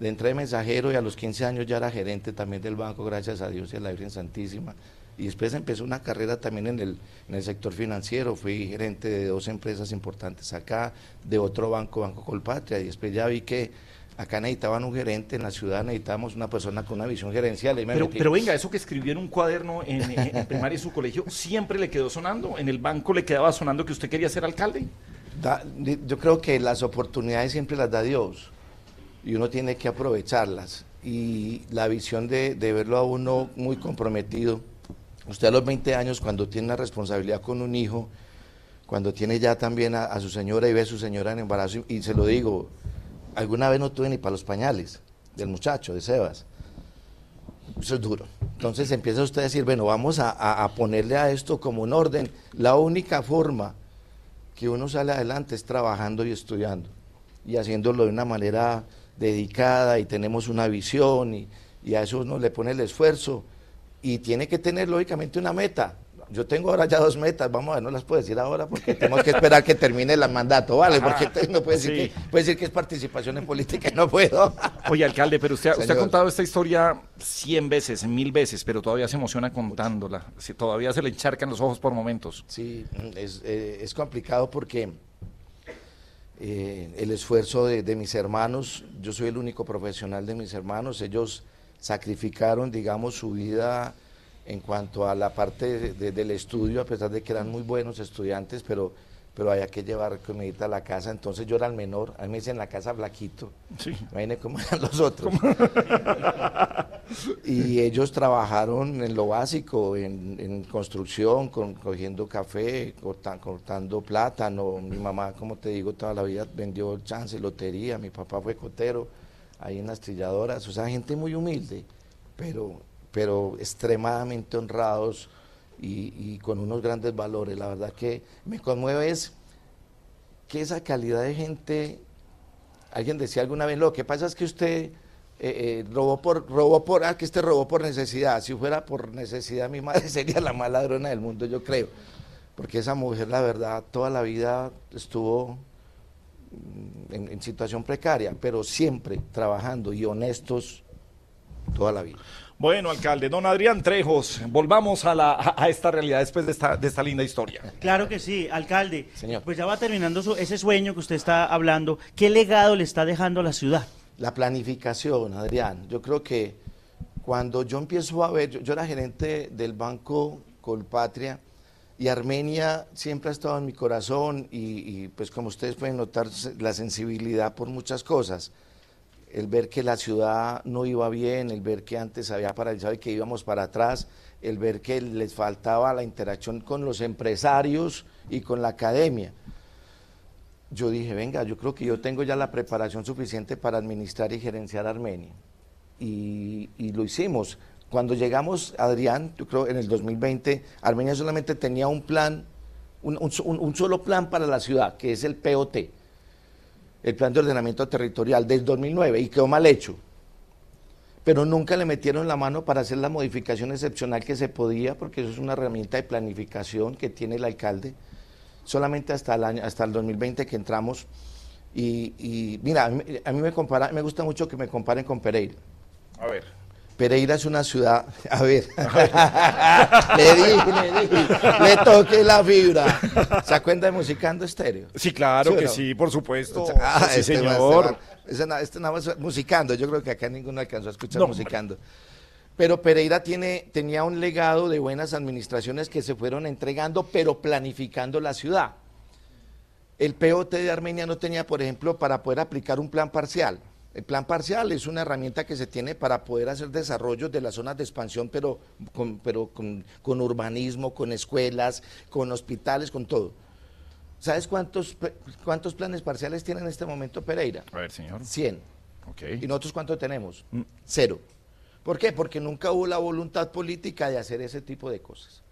Entré de mensajero y a los 15 años ya era gerente también del banco, gracias a Dios y a la Virgen Santísima. Y después empecé una carrera también en el, en el sector financiero. Fui gerente de dos empresas importantes acá, de otro banco, Banco Colpatria. Y después ya vi que acá necesitaban un gerente, en la ciudad necesitábamos una persona con una visión gerencial. Y me Pero, metí. pero venga, eso que escribió en un cuaderno en, en- en <laughs> primaria en su colegio, ¿siempre le quedó sonando? ¿En el banco le quedaba sonando que usted quería ser alcalde? Da- yo creo que las oportunidades siempre las da Dios y uno tiene que aprovecharlas. Y la visión de, de verlo a uno muy comprometido, usted a los 20 años cuando tiene una responsabilidad con un hijo, cuando tiene ya también a, a su señora y ve a su señora en embarazo, y, y se lo digo, alguna vez no tuve ni para los pañales del muchacho, de Sebas. Eso es duro. Entonces empieza usted a decir, bueno, vamos a, a- ponerle a esto como un orden. La única forma que uno sale adelante es trabajando y estudiando y haciéndolo de una manera dedicada y tenemos una visión y, y a eso uno le pone el esfuerzo y tiene que tener lógicamente una meta. Yo tengo ahora ya dos metas, vamos a ver, no las puedo decir ahora porque tenemos que esperar que termine el mandato, ¿vale? Ajá, Porque no puede decir, sí. que, puede decir que es participación en política y no puedo. <laughs> Oye, alcalde, pero usted, usted ha contado esta historia cien veces, mil veces, pero todavía se emociona contándola. Sí, Todavía se le encharcan los ojos por momentos. Sí, es, eh, es complicado porque eh, el esfuerzo de, de mis hermanos, yo soy el único profesional de mis hermanos, ellos sacrificaron, digamos, su vida en cuanto a la parte de- de- del estudio, a pesar de que eran muy buenos estudiantes, pero, pero había que llevar comidita a la casa, entonces yo era el menor, a mí me dicen la casa flaquito, Sí. imagínense cómo eran los otros. y ellos trabajaron en lo básico, en, en construcción, con, cogiendo café, corta- cortando plátano. Mi mamá, como te digo, toda la vida vendió chance, lotería. Mi papá fue cotero ahí en las trilladoras. O sea, gente muy humilde, pero, pero extremadamente honrados y, con unos grandes valores. La verdad que me conmueve es que esa calidad de gente, alguien decía alguna vez, lo que pasa es que usted eh, eh, robó por, robó por, ah, que este robó por necesidad. Si fuera por necesidad, mi madre <laughs> sería la más ladrona del mundo, yo creo. Porque esa mujer, la verdad, toda la vida estuvo mm, en situación precaria, pero siempre trabajando y honestos toda la vida. Bueno, alcalde, don Adrián Trejos, volvamos a, la, a, esta realidad después de esta, de esta linda historia. Claro que sí, alcalde. Señor. Pues ya va terminando su- ese sueño que usted está hablando. ¿Qué legado le está dejando a la ciudad? La planificación, Adrián. Yo creo que cuando yo empiezo a ver, yo, yo era gerente del Banco Colpatria y Armenia siempre ha estado en mi corazón y, y, pues como ustedes pueden notar la sensibilidad por muchas cosas. El ver que la ciudad no iba bien, el ver que antes había paralizado y que íbamos para atrás, el ver que les faltaba la interacción con los empresarios y con la academia yo dije, venga, yo creo que yo tengo ya la preparación suficiente para administrar y gerenciar Armenia. Y, lo hicimos. Cuando llegamos, Adrián, yo creo en el 2020, Armenia solamente tenía un plan, un solo plan para la ciudad, que es el POT, el Plan de Ordenamiento Territorial del 2009, y quedó mal hecho. Pero nunca le metieron la mano para hacer la modificación excepcional que se podía, porque eso es una herramienta de planificación que tiene el alcalde solamente hasta el año, hasta el 2020 que entramos. Y, mira, a mí, a mí me, compara, me gusta mucho que me comparen con Pereira. A ver. Pereira es una ciudad, a ver, <laughs> le dije, le dije, le toqué la fibra. ¿Se acuerda de Musicando Estéreo? Sí, claro ¿Sí o que no? sí, por supuesto. Ah, sí, este señor. este este nada más musicando, yo creo que acá ninguno alcanzó a escuchar No, musicando. Pero Pereira tiene, tenía un legado de buenas administraciones que se fueron entregando, pero planificando la ciudad. El POT de Armenia no tenía, por ejemplo, para poder aplicar un plan parcial. El plan parcial es una herramienta que se tiene para poder hacer desarrollos de las zonas de expansión, pero con, pero con, con urbanismo, con escuelas, con hospitales, con todo. ¿Sabes cuántos, cuántos planes parciales tiene en este momento Pereira? A ver, señor. 100. Ok. ¿Y nosotros cuánto tenemos? Cero. ¿Por qué? Porque nunca hubo la voluntad política de hacer ese tipo de cosas.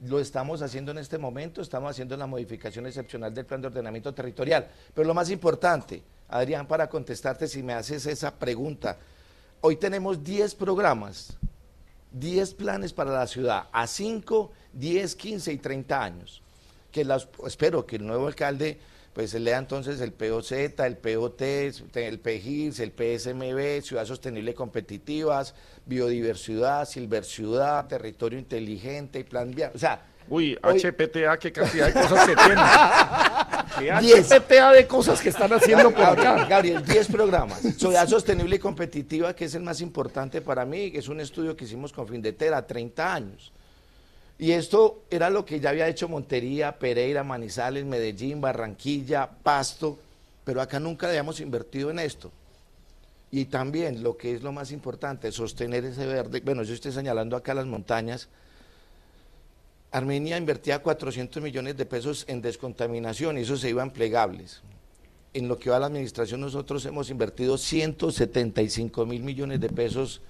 Lo estamos haciendo en este momento, estamos haciendo la modificación excepcional del plan de ordenamiento territorial. Pero lo más importante, Adrián, para contestarte si me haces esa pregunta, hoy tenemos 10 programas, 10 planes para la ciudad, a 5, 10, 15 y 30 años. Que las, espero que el nuevo alcalde pues lea entonces el POZ, el POT, el PGIS, el PSMB, Ciudad Sostenible y Competitivas, Biodiversidad, Silverciudad, Territorio Inteligente, Plan Vial. O sea, Uy, hoy- HPTA, qué cantidad de cosas que tiene. <laughs> HPTA de cosas que están haciendo por acá. Gabriel, Gabriel, 10 programas. <laughs> Ciudad Sostenible y Competitiva, que es el más importante para mí, que es un estudio que hicimos con Findetera, 30 años. Y esto era lo que ya había hecho Montería, Pereira, Manizales, Medellín, Barranquilla, Pasto, pero acá nunca habíamos invertido en esto. Y también lo que es lo más importante, sostener ese verde. Bueno, yo estoy señalando acá las montañas. Armenia invertía 400 millones de pesos en descontaminación y eso se iba en plegables. En lo que va a la administración nosotros hemos invertido 175 mil millones de pesos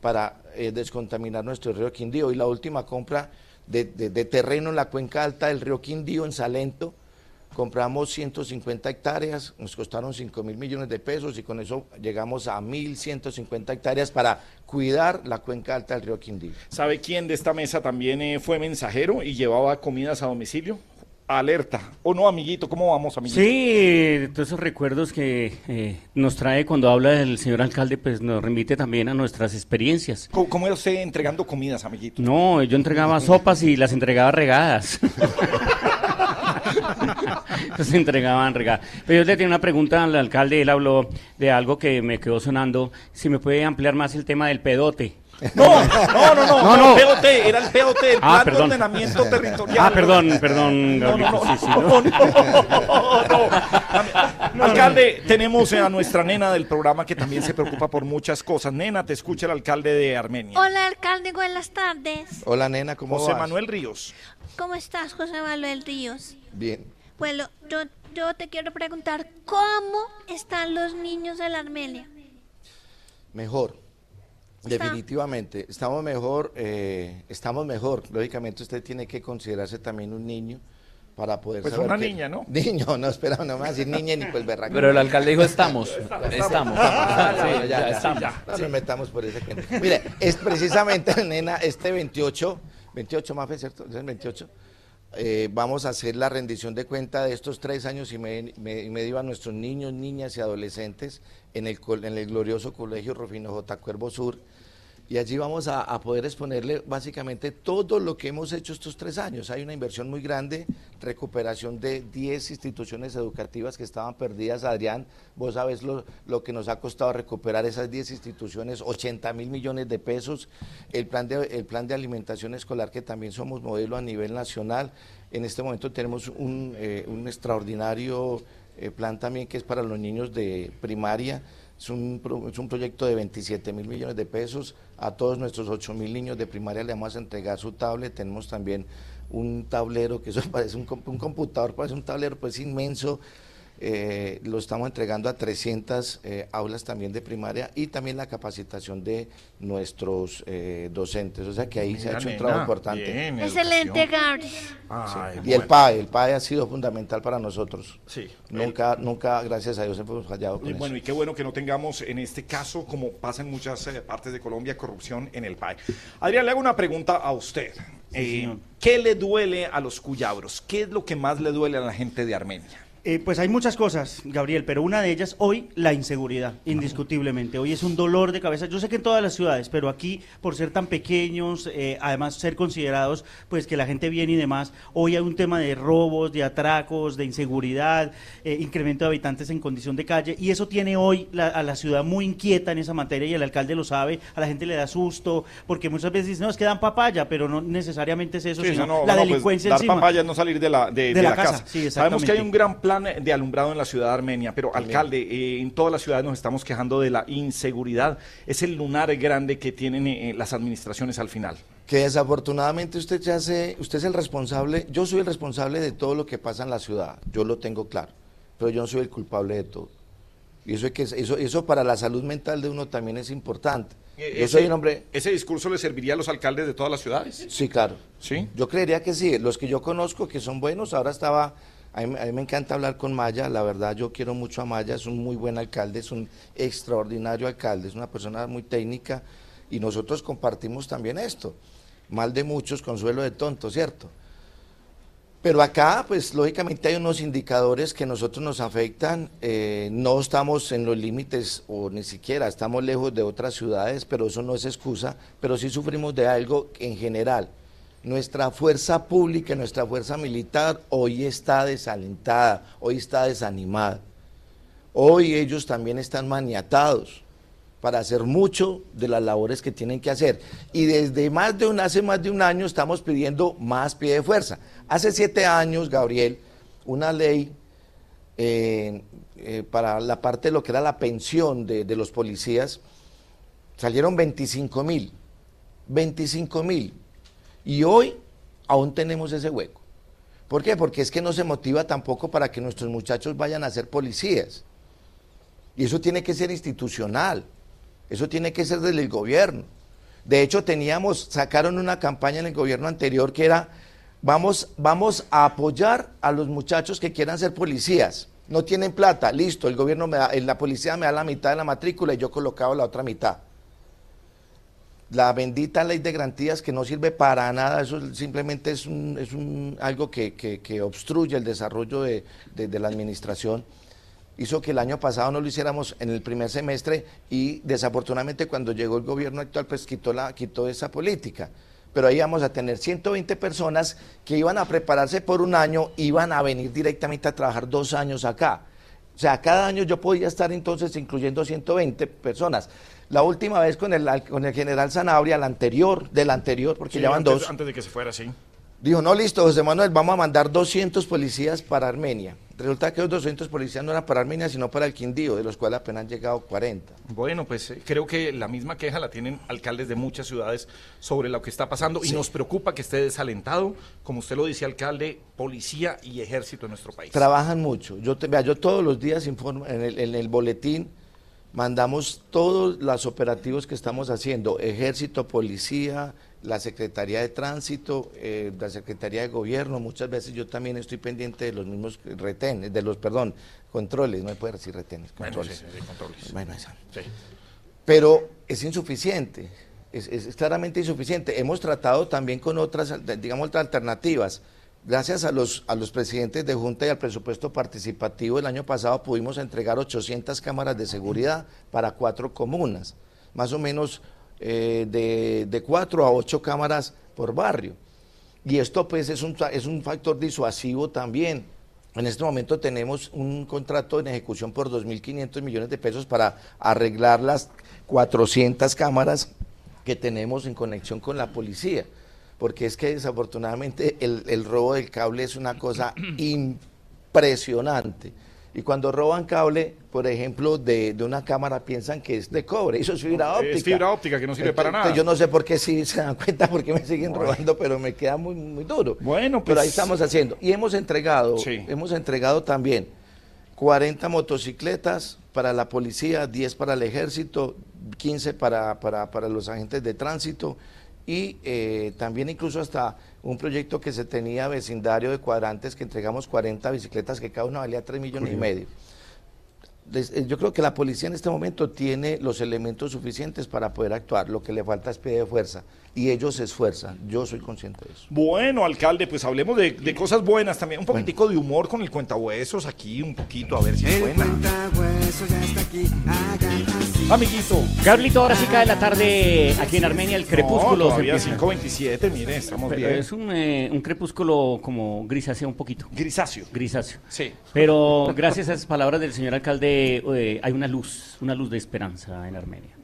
para eh, descontaminar nuestro río Quindío y la última compra de, de- de terreno en la cuenca alta del río Quindío en Salento compramos 150 hectáreas, nos costaron 5 mil millones de pesos y con eso llegamos a 1.150 hectáreas para cuidar la cuenca alta del río Quindío. ¿Sabe quién de esta mesa también eh, fue mensajero y llevaba comidas a domicilio? Alerta. ¿O no, amiguito? ¿Cómo vamos, amiguito? Sí, todos esos recuerdos que eh, nos trae cuando habla del señor alcalde, pues nos remite también a nuestras experiencias. ¿Cómo, cómo era usted entregando comidas, amiguito? No, yo entregaba sopas y las entregaba regadas. <laughs> <laughs> Las entregaban regadas. Pero yo le tenía una pregunta al alcalde, él habló de algo que me quedó sonando. Si me puede ampliar más el tema del pedote. No, no, no, no, No, no. POT, era el POT, el Ah, Plan perdón. de Ordenamiento Territorial. Ah, perdón, perdón, No, no, no, sí, sí, no, ¿no? no, no. Alcalde, tenemos a nuestra nena del programa que también se preocupa por muchas cosas. Nena, te escucha el alcalde de Armenia. Hola, alcalde, buenas tardes. Hola nena, ¿cómo José vas? Manuel Ríos. ¿Cómo estás, José Manuel Ríos? Bien. Bueno, yo, yo te quiero preguntar, ¿cómo están los niños de la Armenia? Mejor. Está. Definitivamente. Estamos mejor, eh, estamos mejor. Lógicamente usted tiene que considerarse también un niño, para poder Pues saber una que- niña, ¿no? <laughs> Niño, no, espera, no me va a decir niña ni pues berraco. Pero el alcalde dijo estamos. <laughs> Estamos. <laughs> Ah, Sí, sí, ya, estamos. No nos metamos por ese cuento. Mire, es precisamente, nena, este 28, 28 más, ¿cierto? ¿Es el 28? Eh, vamos a hacer la rendición de cuenta de estos tres años y, me- y medio a nuestros niños, niñas y adolescentes en el, en el glorioso colegio Rufino J. Cuervo Sur. Y allí vamos a, poder exponerle básicamente todo lo que hemos hecho estos tres años. Hay una inversión muy grande, recuperación de 10 instituciones educativas que estaban perdidas. Adrián, vos sabes lo, lo que nos ha costado recuperar esas 10 instituciones, 80 mil millones de pesos. El plan de, el plan de alimentación escolar, que también somos modelo a nivel nacional. En este momento tenemos un, eh, un extraordinario eh, plan también que es para los niños de primaria. Es un, es un proyecto de 27 mil millones de pesos. A todos nuestros 8 mil niños de primaria le vamos a entregar su tablet. Tenemos también un tablero, que eso <laughs> parece un, un computador, parece un tablero pues inmenso. Eh, lo estamos entregando a 300 eh, aulas también de primaria y también la capacitación de nuestros eh, docentes. O sea que ahí se ha hecho un trabajo importante. bien, Excelente, Gabriel. Y el. PAE, el PAE ha sido fundamental para nosotros. Sí. Nunca, nunca, gracias a Dios, hemos fallado con Y eso. bueno, y qué bueno que no tengamos en este caso, como pasa en muchas eh, partes de Colombia, corrupción en el PAE. Adrián, le hago una pregunta a usted. Eh, ¿Qué le duele a los cuyabros? ¿Qué es lo que más le duele a la gente de Armenia? Eh, pues hay muchas cosas, Gabriel, pero una de ellas hoy la inseguridad, indiscutiblemente. Hoy es un dolor de cabeza. Yo sé que en todas las ciudades, pero aquí por ser tan pequeños, eh, además ser considerados, pues que la gente viene y demás. Hoy hay un tema de robos, de atracos, de inseguridad, eh, incremento de habitantes en condición de calle y eso tiene hoy la- a la ciudad muy inquieta en esa materia y el alcalde lo sabe. A la gente le da susto porque muchas veces dicen no es que dan papaya, pero no necesariamente es eso, Sí, sino no, la no, pues, delincuencia dar encima. papaya no salir de la, de, de la casa. sí, Sabemos que hay un gran plan de alumbrado en la ciudad de Armenia, pero alcalde, eh, en toda la ciudad nos estamos quejando de la inseguridad. Es el lunar grande que tienen eh, las administraciones al final. que desafortunadamente usted ya hace, usted es el responsable, yo soy el responsable de todo lo que pasa en la ciudad, yo lo tengo claro, pero yo no soy el culpable de todo. Y eso, es que, eso, eso para la salud mental de uno también es importante. Eh, Yo ese- soy un hombre... ¿Ese discurso le serviría a los alcaldes de todas las ciudades? Sí, claro. ¿Sí? Yo creería que sí. Los que yo conozco que son buenos, ahora estaba... A mí, me encanta hablar con Maya, la verdad yo quiero mucho a Maya, es un muy buen alcalde, es un extraordinario alcalde, es una persona muy técnica y nosotros compartimos también esto. Mal de muchos, consuelo de tontos, ¿cierto? Pero acá, pues lógicamente hay unos indicadores que nosotros nos afectan. eh, no estamos en los límites o ni siquiera estamos lejos de otras ciudades, pero eso no es excusa. Pero sí sufrimos de algo en general. Nuestra fuerza pública, nuestra fuerza militar hoy está desalentada, hoy está desanimada. Hoy ellos también están maniatados para hacer mucho de las labores que tienen que hacer. Y desde más de un, hace más de un año estamos pidiendo más pie de fuerza. Hace siete años, Gabriel, una ley eh, eh, para la parte de lo que era la pensión de, de los policías, salieron 25 mil, 25 mil. Y hoy aún tenemos ese hueco. ¿Por qué? Porque es que no se motiva tampoco para que nuestros muchachos vayan a ser policías. Y eso tiene que ser institucional. Eso tiene que ser desde el gobierno. De hecho, teníamos, sacaron una campaña en el gobierno anterior que era, vamos, vamos a apoyar a los muchachos que quieran ser policías. No tienen plata, listo, el gobierno me da, la policía me da la mitad de la matrícula y yo colocaba la otra mitad. La bendita ley de garantías que no sirve para nada, eso simplemente es, un, es un, algo que, que- obstruye el desarrollo de, de- la administración hizo que el año pasado no lo hiciéramos en el primer semestre y desafortunadamente cuando llegó el gobierno actual pues quitó, la, quitó esa política. Pero ahí íbamos a tener 120 personas que iban a prepararse por un año, iban a venir directamente a trabajar dos años acá. O sea, cada año yo podía estar entonces incluyendo 120 personas. La última vez con el, con el general Zanabria, la anterior, del anterior, porque Sí, ya van antes, dos. Antes de que se fuera, sí. Dijo, no, listo, José Manuel, vamos a mandar 200 policías para Armenia. Resulta que los 200 policías no eran para Armenia, sino para el Quindío, de los cuales apenas han llegado 40. Bueno, pues eh, creo que la misma queja la tienen alcaldes de muchas ciudades sobre lo que está pasando y nos preocupa que esté desalentado, como usted lo dice, alcalde, policía y ejército en nuestro país. Trabajan mucho. Yo, te- vea, yo todos los días informo en el, en el boletín mandamos todos los operativos que estamos haciendo, ejército, policía, la Secretaría de Tránsito, eh, la Secretaría de Gobierno, muchas veces yo también estoy pendiente de los mismos retenes, de los, perdón, controles, no me puede decir retenes, Bueno, controles. sí, sí, controles. Bueno, esa. Sí. Pero es insuficiente, es, es claramente insuficiente. Hemos tratado también con otras, digamos, otras alternativas. Gracias a los, a los presidentes de Junta y al presupuesto participativo, el año pasado pudimos entregar 800 cámaras de seguridad para cuatro comunas, más o menos eh, de, de cuatro a ocho cámaras por barrio. Y esto pues es un, es un factor disuasivo también. En este momento tenemos un contrato en ejecución por 2.500 millones de pesos para arreglar las 400 cámaras que tenemos en conexión con la policía. Porque es que desafortunadamente el, el robo del cable es una cosa impresionante. Y cuando roban cable, por ejemplo, de, de una cámara, piensan que es de cobre. Eso es fibra Es óptica. fibra óptica que no sirve para nada. Yo no sé por qué sí se dan cuenta, porque me siguen Bueno. robando, pero me queda muy, muy duro. Bueno, Pero ahí pues- estamos haciendo. Y hemos entregado, Sí. hemos entregado también 40 motocicletas para la policía, 10 para el ejército, 15 para, para, para los agentes de tránsito y eh, también incluso hasta un proyecto que se tenía vecindario de cuadrantes que entregamos 40 bicicletas que cada una valía 3 millones y medio. Des- eh, Yo creo que la policía en este momento tiene los elementos suficientes para poder actuar. Lo que le falta es pie de fuerza. Y ellos se esfuerzan. Yo soy consciente de eso. Bueno, alcalde, pues hablemos de, de cosas buenas también. Un poquitico de humor con el cuentahuesos aquí, un poquito, a ver si suena. Amiguito. Carlito, ahora sí cae la tarde aquí en Armenia, el crepúsculo. No, todavía empieza. 5.27, mire, estamos Pero bien. Es un, eh, un crepúsculo como grisáceo un poquito. Grisáceo. Grisáceo. Sí. Pero gracias a esas palabras del señor alcalde, eh, hay una luz, una luz de esperanza en Armenia.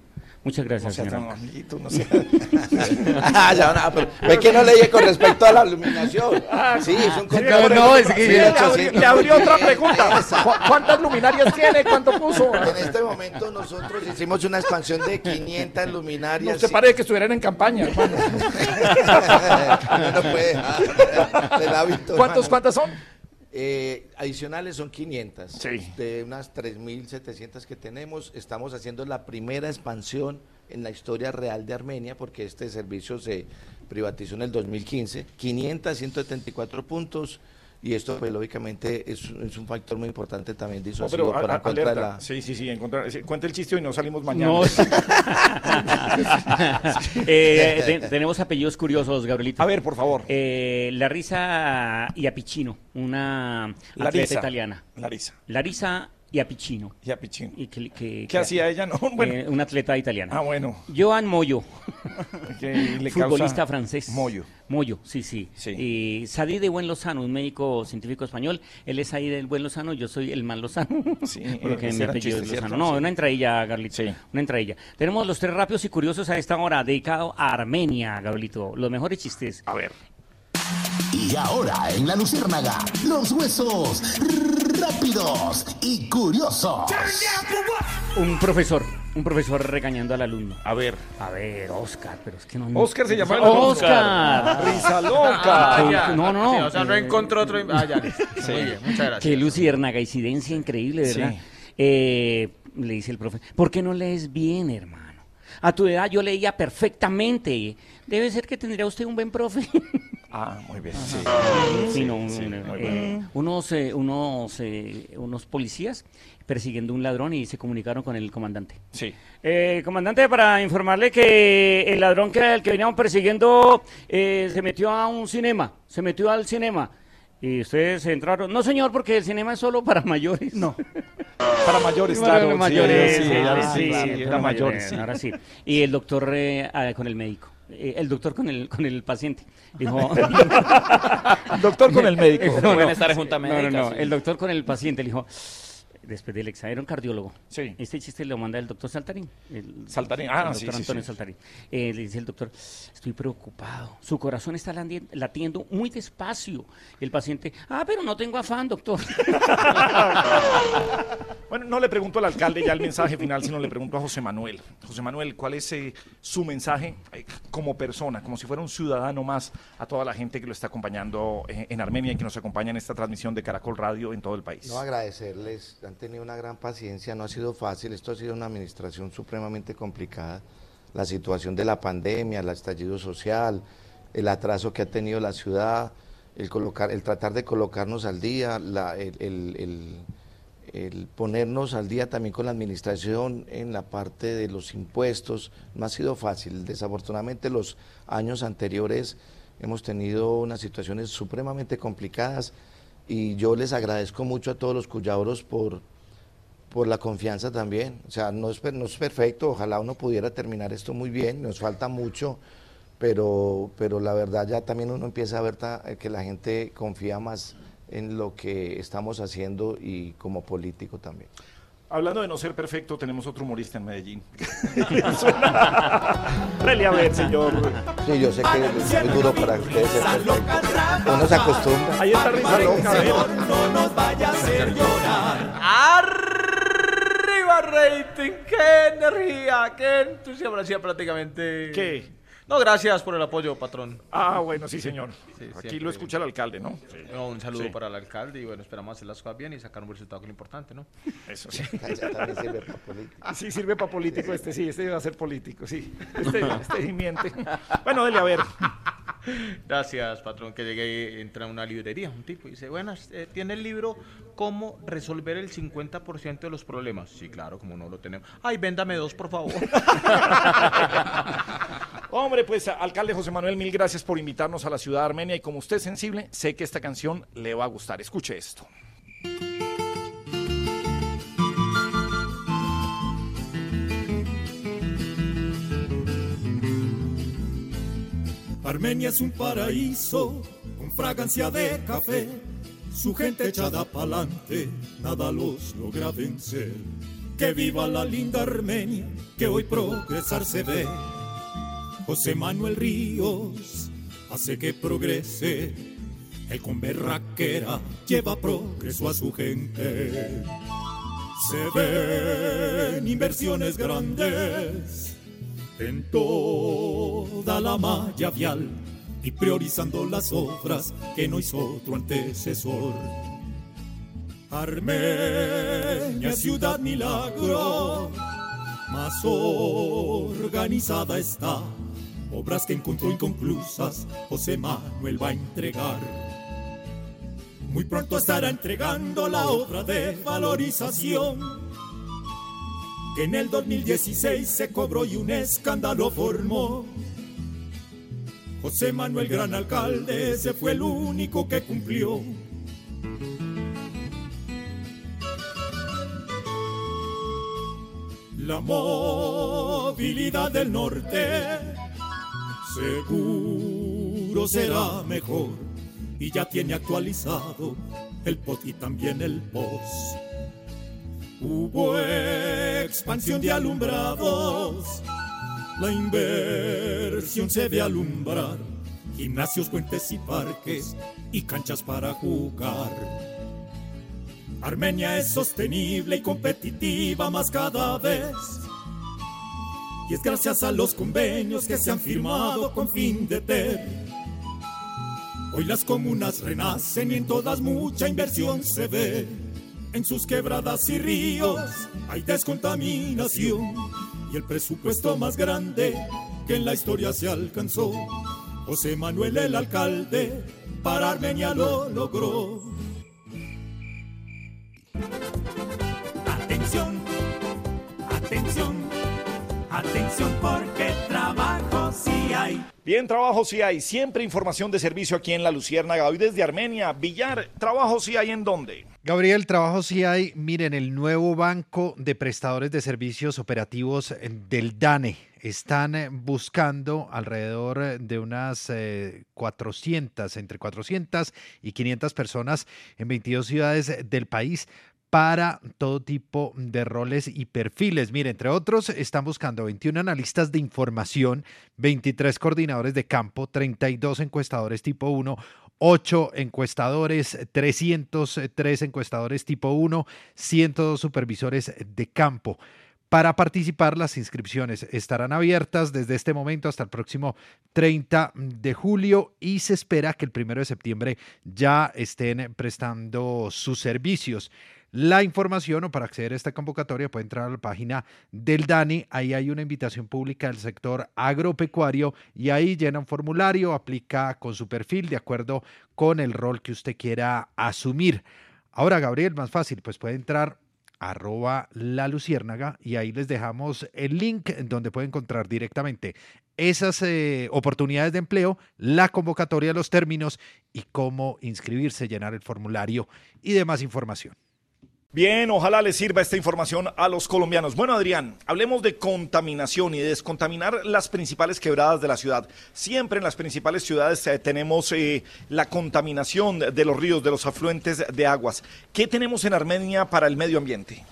Muchas No gracias, sea señor tan no sea. <laughs> Ah, ya, no, pero ve que no leí con respecto a la iluminación. Sí, es un contrato. No, no, es que- Sí, le, sí. le abrió otra pregunta. <laughs> ¿Cu- ¿Cuántas luminarias tiene? ¿Cuánto puso? En este momento nosotros hicimos una expansión de 500 luminarias. No se parece que estuvieran en campaña, <laughs> hermano. Uno no puede dejar del hábito, ¿Cuántos, hermano. ¿Cuántas son? Eh, adicionales son 500. Sí. De unas 3.700 que tenemos, estamos haciendo la primera expansión en la historia real de Armenia, porque este servicio se privatizó en el 2015. 500, 174 puntos. Y esto, pues, lógicamente, es, es un factor muy importante también No, disuasivo pero a- para a- contra alerta. la... Sí, sí, sí. encontrar- Cuenta el chiste y no salimos mañana. No. <laughs> Eh, te- tenemos apellidos curiosos, Gabrielito. A ver, por favor. Eh, Larisa Iapicino, una atleta Larisa. italiana. Larisa. Larisa Iapicino. Iapicino. Y que, que- ¿Qué que- hacía ella? No, bueno. eh, una atleta italiana. Ah, bueno. Joan Moyo. <laughs> Le futbolista francés. Moyo. Moyo, sí, sí. Y Sadí de Buen Lozano, un médico científico español. Él es ahí del Buen Lozano, yo soy el mal Lozano. <laughs> Sí, apellido chiste, es Lozano. ¿cierto? No, Sí. una entradilla, Garlito. Una entradilla. Tenemos los tres rápidos y curiosos a esta hora, dedicado a Armenia, Gabrielito. Los mejores chistes. A ver. Y ahora en la Luciérnaga, los huesos rápidos y curiosos. Un profesor, un profesor regañando al alumno. A ver. A ver, Oscar, pero es que no. Oscar se llama. Oscar. Risa loca. Ah, ya. No, no, no. Sí, o sea, no Eh, encontró otro. Ah, ya. <laughs> Sí. Muy bien, muchas gracias. Qué luciérnaga, incidencia increíble, ¿verdad? Sí. Eh, le dice el profe, ¿por qué no lees bien, hermano? A tu edad yo leía perfectamente. Debe ser que tendría usted un buen profe. <laughs> Ah, muy bien. Sí. Sí, no, Sí, muy eh, bien. unos, eh, unos, eh, unos policías persiguiendo un ladrón y se comunicaron con el comandante. Sí. Eh, comandante, para informarle que el ladrón que era el que veníamos persiguiendo eh, se metió a un cinema, se metió al cinema. Y ustedes entraron. No, señor, porque el cinema es solo para mayores. No. Para mayores, Para claro. mayores, sí, sí, sí, ahora sí, sí, sí, para era mayores. sí. Ahora sí. Y el doctor eh, ah, con el médico. Eh, el doctor con el, con el paciente. Dijo. <laughs> Doctor con el médico. <laughs> No, Pueden no, no, no, médica, no, sí. El doctor con el paciente le dijo. Después del examen, era un cardiólogo. Sí. Este chiste lo manda el doctor Saltarín. El, Saltarín, ah, el sí, doctor sí, Antonio sí. Saltarín. Eh, le dice el doctor, estoy preocupado. Su corazón está latiendo muy despacio. Y el paciente, ah, pero no tengo afán, doctor. <laughs> Bueno, no le pregunto al alcalde ya el mensaje final, sino le pregunto a José Manuel. José Manuel, ¿cuál es eh, su mensaje eh, como persona, como si fuera un ciudadano más a toda la gente que lo está acompañando eh, en Armenia y que nos acompaña en esta transmisión de Caracol Radio en todo el país? No agradecerles han tenido una gran paciencia, no ha sido fácil, esto ha sido una administración supremamente complicada. La situación de la pandemia, el estallido social, el atraso que ha tenido la ciudad, el, colocar, el tratar de colocarnos al día, la- el, el- el- ponernos al día también con la administración en la parte de los impuestos, no ha sido fácil. Desafortunadamente los años anteriores hemos tenido unas situaciones supremamente complicadas y yo les agradezco mucho a todos los cuyabros por, por la confianza también. O sea, no es, no es perfecto, ojalá uno pudiera terminar esto muy bien, nos falta mucho, pero, pero la verdad ya también uno empieza a ver eh, que la gente confía más en lo que estamos haciendo y como político también. Hablando de no ser perfecto, tenemos otro humorista en Medellín. <laughs> Dele a ver, señor. Sí, yo sé que es muy duro para ustedes ser perfecto. Uno se acostumbra. Ahí está risa loca, ver. No nos vaya a hacer llorar. ¡Arriba rating! ¡Qué energía! ¡Qué entusiasmo! Hacía prácticamente... ¿Qué? No, gracias por el apoyo, patrón. Ah, bueno, sí, señor. Sí, Aquí lo escucha el alcalde, ¿no? No, un saludo Sí. para el alcalde y bueno, esperamos hacer las cosas bien y sacar un resultado que es lo importante, ¿no? Eso sí. <laughs> Ya también sirve para político. Ah, sí, sirve para político este, sí, este va a ser político, sí. Este, <laughs> este miente. Bueno, dele a ver. Gracias, patrón, que llegué, entra a una librería, un tipo, y dice, buenas, eh, ¿tiene el libro Cómo resolver el 50% de los problemas? Sí, claro, como no lo tenemos. Ay, véndame dos, por favor. <laughs> Hombre, pues alcalde José Manuel, mil gracias por invitarnos a la ciudad de Armenia y como usted es sensible, sé que esta canción le va a gustar. Escuche esto. Armenia es un paraíso con fragancia de café, su gente echada pa'lante, nada los logra vencer. Que viva la linda Armenia, que hoy progresar se ve. José Manuel Ríos hace que progrese, el con berraquera lleva progreso a su gente. Se ven inversiones grandes en toda la malla vial y priorizando las obras que no hizo otro antecesor. Armenia, ciudad milagro, más organizada está. Obras que encontró inconclusas, José Manuel va a entregar. Muy pronto estará entregando la obra de valorización que en el 2016 se cobró y un escándalo formó. José Manuel Gran Alcalde, ese fue el único que cumplió. La movilidad del norte seguro será mejor y ya tiene actualizado el POT y también el POS. Hubo expansión de alumbrados, la inversión se ve alumbrar, gimnasios, puentes y parques y canchas para jugar. Armenia es sostenible y competitiva más cada vez. Y es gracias a los convenios que se han firmado con fin de ter. Hoy las comunas renacen y en todas mucha inversión se ve. En sus quebradas y ríos hay descontaminación y el presupuesto más grande que en la historia se alcanzó. José Manuel el alcalde para Armenia lo logró. Atención, atención, atención porque trabajo sí hay. Bien, trabajo sí hay. Siempre información de servicio aquí en La Luciérnaga. Hoy desde Armenia. Villar, trabajo sí hay en dónde? Gabriel, trabajo sí hay. Miren, el nuevo banco de prestadores de servicios operativos eh, del DANE están eh, buscando alrededor eh, de unas eh, 400, entre 400 y 500 personas en 22 ciudades del país para todo tipo de roles y perfiles. Mire, entre otros, están buscando 21 analistas de información, 23 coordinadores de campo, 32 encuestadores tipo 1, 8 encuestadores, 303 encuestadores tipo 1, 102 supervisores de campo. Para participar, las inscripciones estarán abiertas desde este momento hasta el próximo 30 de julio y se espera que el primero de septiembre ya estén prestando sus servicios. La información o para acceder a esta convocatoria puede entrar a la página del DANI. Ahí hay una invitación pública del sector agropecuario y ahí llena un formulario, aplica con su perfil de acuerdo con el rol que usted quiera asumir. Ahora, Gabriel, más fácil, pues puede entrar arroba la luciérnaga y ahí les dejamos el link donde puede encontrar directamente esas eh, oportunidades de empleo, la convocatoria los términos y cómo inscribirse, llenar el formulario y demás información. Bien, ojalá les sirva esta información a los colombianos. Bueno, Adrián, hablemos de contaminación y de descontaminar las principales quebradas de la ciudad. Siempre en las principales ciudades eh, tenemos eh, la contaminación de los ríos, de los afluentes de aguas. ¿Qué tenemos en Armenia para el medio ambiente?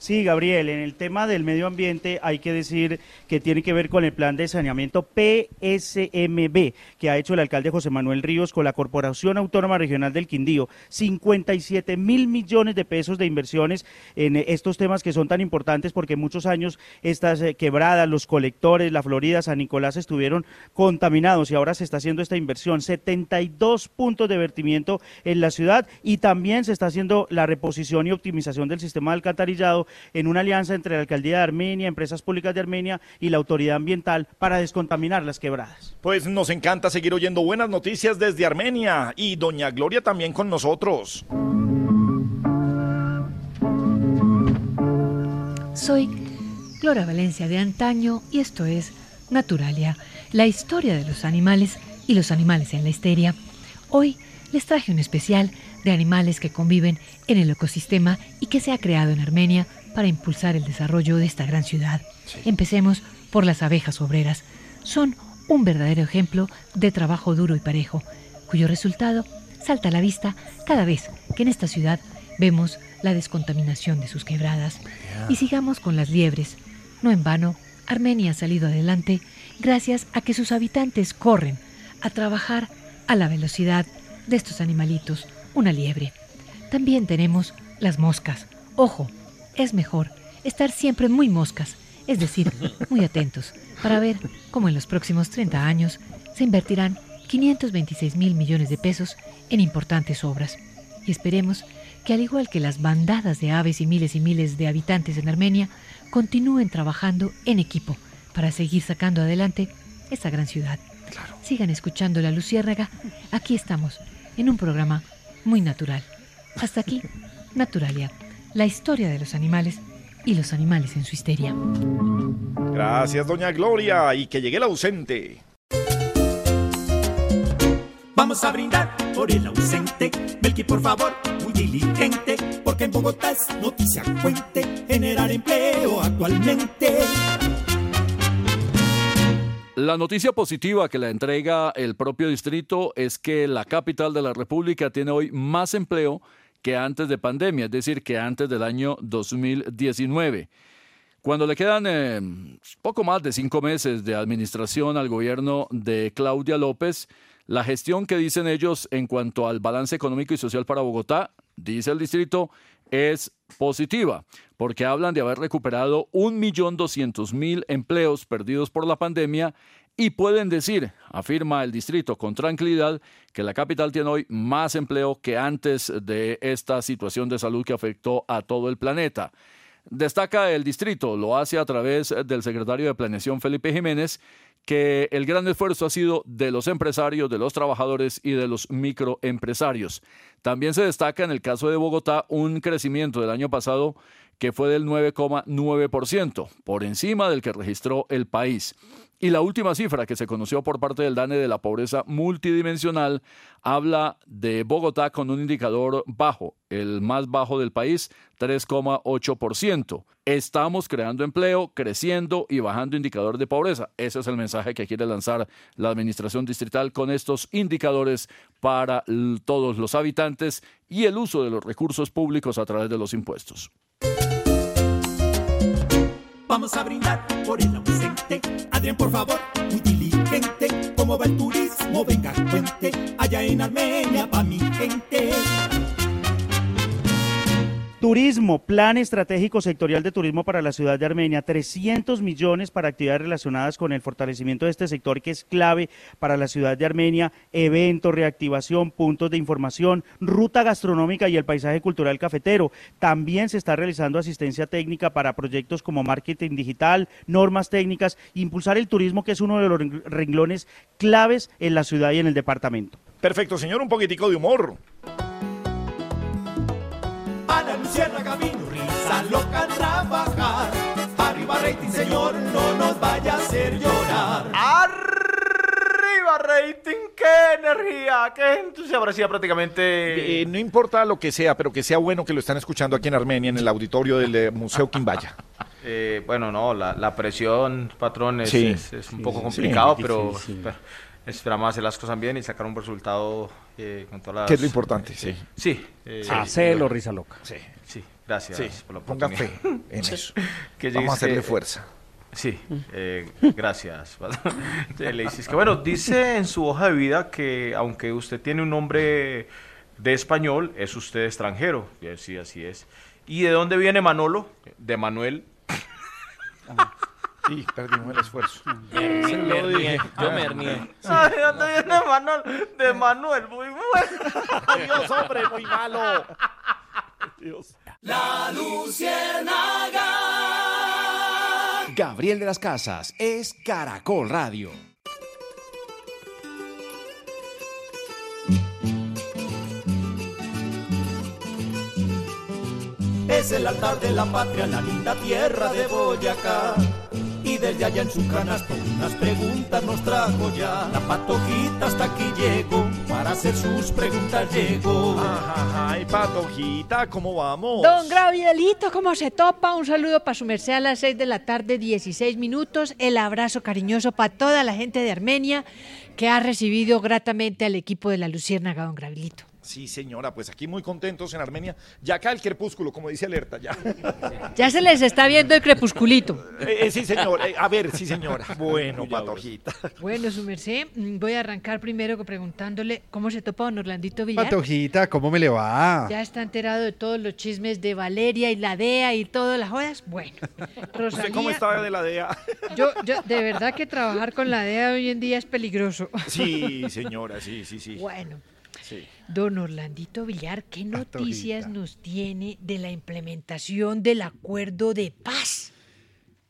Sí, Gabriel, en el tema del medio ambiente hay que decir que tiene que ver con el plan de saneamiento PSMB que ha hecho el alcalde José Manuel Ríos con la Corporación Autónoma Regional del Quindío. 57 mil millones de pesos de inversiones en estos temas que son tan importantes porque muchos años estas eh, quebradas, los colectores, la Florida, San Nicolás estuvieron contaminados y ahora se está haciendo esta inversión. 72 puntos de vertimiento en la ciudad y también se está haciendo la reposición y optimización del sistema de alcantarillado en una alianza entre la Alcaldía de Armenia, Empresas Públicas de Armenia y la Autoridad Ambiental para descontaminar las quebradas. Pues nos encanta seguir oyendo buenas noticias desde Armenia y doña Gloria también con nosotros. Soy Gloria Valencia de antaño y esto es Naturalia, la historia de los animales y los animales en la histeria. Hoy les traje un especial de animales que conviven en el ecosistema y que se ha creado en Armenia para impulsar el desarrollo de esta gran ciudad. Empecemos por las abejas obreras. Son un verdadero ejemplo de trabajo duro y parejo, cuyo resultado salta a la vista cada vez que en esta ciudad vemos la descontaminación de sus quebradas. Y sigamos con las liebres. No en vano, Armenia ha salido adelante gracias a que sus habitantes corren a trabajar a la velocidad de estos animalitos, una liebre. También tenemos las moscas. Ojo, es mejor estar siempre muy moscas, es decir, muy atentos, para ver cómo en los próximos 30 años se invertirán 526 mil millones de pesos en importantes obras. Y esperemos que al igual que las bandadas de aves y miles y miles de habitantes en Armenia, continúen trabajando en equipo para seguir sacando adelante esta gran ciudad. Sigan escuchando La Luciérnaga. Aquí estamos, en un programa muy natural. Hasta aquí, Naturalia, la historia de los animales y los animales en su histeria. Gracias, doña Gloria, y que llegue el ausente. Vamos a brindar por el ausente, Melqui, por favor, muy diligente, porque en Bogotá es noticia cuente, generar empleo actualmente. La noticia positiva que la entrega el propio distrito es que la capital de la República tiene hoy más empleo que antes de pandemia, es decir, que antes del año 2019. Cuando le quedan eh, poco más de cinco meses de administración al gobierno de Claudia López, la gestión que dicen ellos en cuanto al balance económico y social para Bogotá, dice el distrito, es positiva, porque hablan de haber recuperado 1.200.000 empleos perdidos por la pandemia y pueden decir, afirma el distrito con tranquilidad, que la capital tiene hoy más empleo que antes de esta situación de salud que afectó a todo el planeta. Destaca el distrito, lo hace a través del secretario de Planeación Felipe Jiménez, que el gran esfuerzo ha sido de los empresarios, de los trabajadores y de los microempresarios. También se destaca en el caso de Bogotá un crecimiento del año pasado que fue del 9,9%, por encima del que registró el país. Y la última cifra que se conoció por parte del DANE de la pobreza multidimensional habla de Bogotá con un indicador bajo, el más bajo del país, 3,8%. Estamos creando empleo, creciendo y bajando indicador de pobreza. Ese es el mensaje que quiere lanzar la administración distrital con estos indicadores para todos los habitantes y el uso de los recursos públicos a través de los impuestos. Vamos a brindar por el ausente. Adrián, por favor, muy diligente. ¿Cómo va el turismo? Venga, cuente. Allá en Armenia, pa' mi gente. Turismo, plan estratégico sectorial de turismo para la ciudad de Armenia, 300 millones para actividades relacionadas con el fortalecimiento de este sector que es clave para la ciudad de Armenia, eventos, reactivación, puntos de información, ruta gastronómica y el paisaje cultural cafetero. También se está realizando asistencia técnica para proyectos como marketing digital, normas técnicas, impulsar el turismo que es uno de los renglones claves en la ciudad y en el departamento. Perfecto, señor, un poquitico de humor. A la luciérnaga vino risa loca trabajar. Arriba rating, señor, no nos vaya a hacer llorar. Arriba rating, qué energía, qué entusiasmo. Parecía prácticamente... Eh, no importa lo que sea, pero que sea bueno que lo están escuchando aquí en Armenia, en el auditorio del eh, Museo Quimbaya. <laughs> Eh, bueno, no, la, la presión, patrón, es, Sí. es- es un Sí, poco complicado, sí. pero pero esperamos hacer las cosas bien y sacar un resultado eh, con todas las... Que es lo importante, sí. Sí. eh, Hacelo, risa loca. Sí. Sí, gracias Sí, por la ponga oportunidad. fe en <laughs> eso. Que Vamos a llegues hacerle que- fuerza. Sí, eh, gracias. <laughs> Eh, le dices que bueno, dice en su hoja de vida que aunque usted tiene un nombre de español, es usted extranjero. Sí, así es. ¿Y de dónde viene Manolo? De Manuel. Sí, perdimos el esfuerzo. Me Se lo dije. yo me hernié. Ay, ¿de dónde viene Manuel? De Manuel, muy bueno. <laughs> Dios, hombre, muy malo. Dios. La luciérnaga. Gabriel de las Casas es Caracol Radio. Es el altar de la patria, la linda tierra de Boyacá. Y desde allá en su canasto unas preguntas nos trajo ya. La patojita hasta aquí llegó, para hacer sus preguntas llegó. Ay, patojita, ¿cómo vamos? Don Gravielito, ¿cómo se topa? Un saludo para su merced a las 6 de la tarde, 16 minutos. El abrazo cariñoso para toda la gente de Armenia que ha recibido gratamente al equipo de la Luciérnaga, don Gravielito. Sí, señora, pues aquí muy contentos en Armenia. Ya acá el crepúsculo, como dice Alerta, ya. Ya se les está viendo el crepusculito. Eh, eh, sí, señor. eh, a ver, sí, señora. <laughs> Bueno, patojita. Bueno, su merced, mm, voy a arrancar primero preguntándole cómo se topa don Orlandito Villar. Patojita, ¿cómo me le va? ¿Ya está enterado de todos los chismes de Valeria y la DEA y todas las jodas? Bueno, <laughs> ¿Usted cómo Rosalía, estaba de la DEA? <laughs> yo, yo, de verdad que trabajar con la DEA hoy en día es peligroso. Sí, señora, sí, sí, sí. Bueno, Sí. don Orlandito Villar, ¿qué noticias nos tiene de la implementación del acuerdo de paz?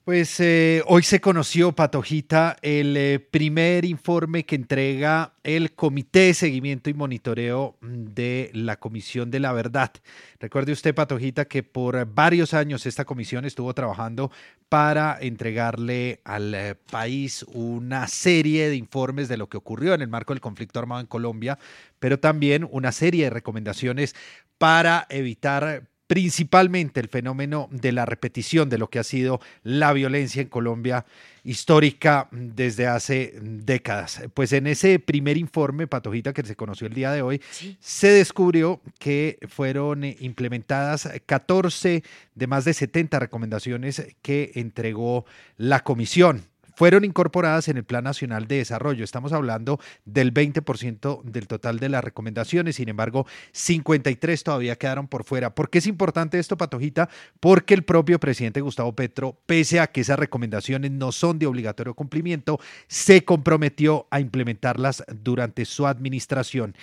Pues eh, hoy se conoció, Patojita, el eh, primer informe que entrega el Comité de Seguimiento y Monitoreo de la Comisión de la Verdad. Recuerde usted, Patojita, que por varios años esta comisión estuvo trabajando para entregarle al eh, país una serie de informes de lo que ocurrió en el marco del conflicto armado en Colombia, pero también una serie de recomendaciones para evitar principalmente el fenómeno de la repetición de lo que ha sido la violencia en Colombia histórica desde hace décadas. Pues en ese primer informe, Patojita, que se conoció el día de hoy, se descubrió que fueron eh, implementadas 14 de más de 70 recomendaciones que entregó la comisión fueron incorporadas en el Plan Nacional de Desarrollo. Estamos hablando del 20% del total de las recomendaciones, sin embargo, 53 todavía quedaron por fuera. ¿Por qué es importante esto, Patojita? Porque el propio presidente Gustavo Petro, pese a que esas recomendaciones no son de obligatorio cumplimiento, se comprometió a implementarlas durante su administración.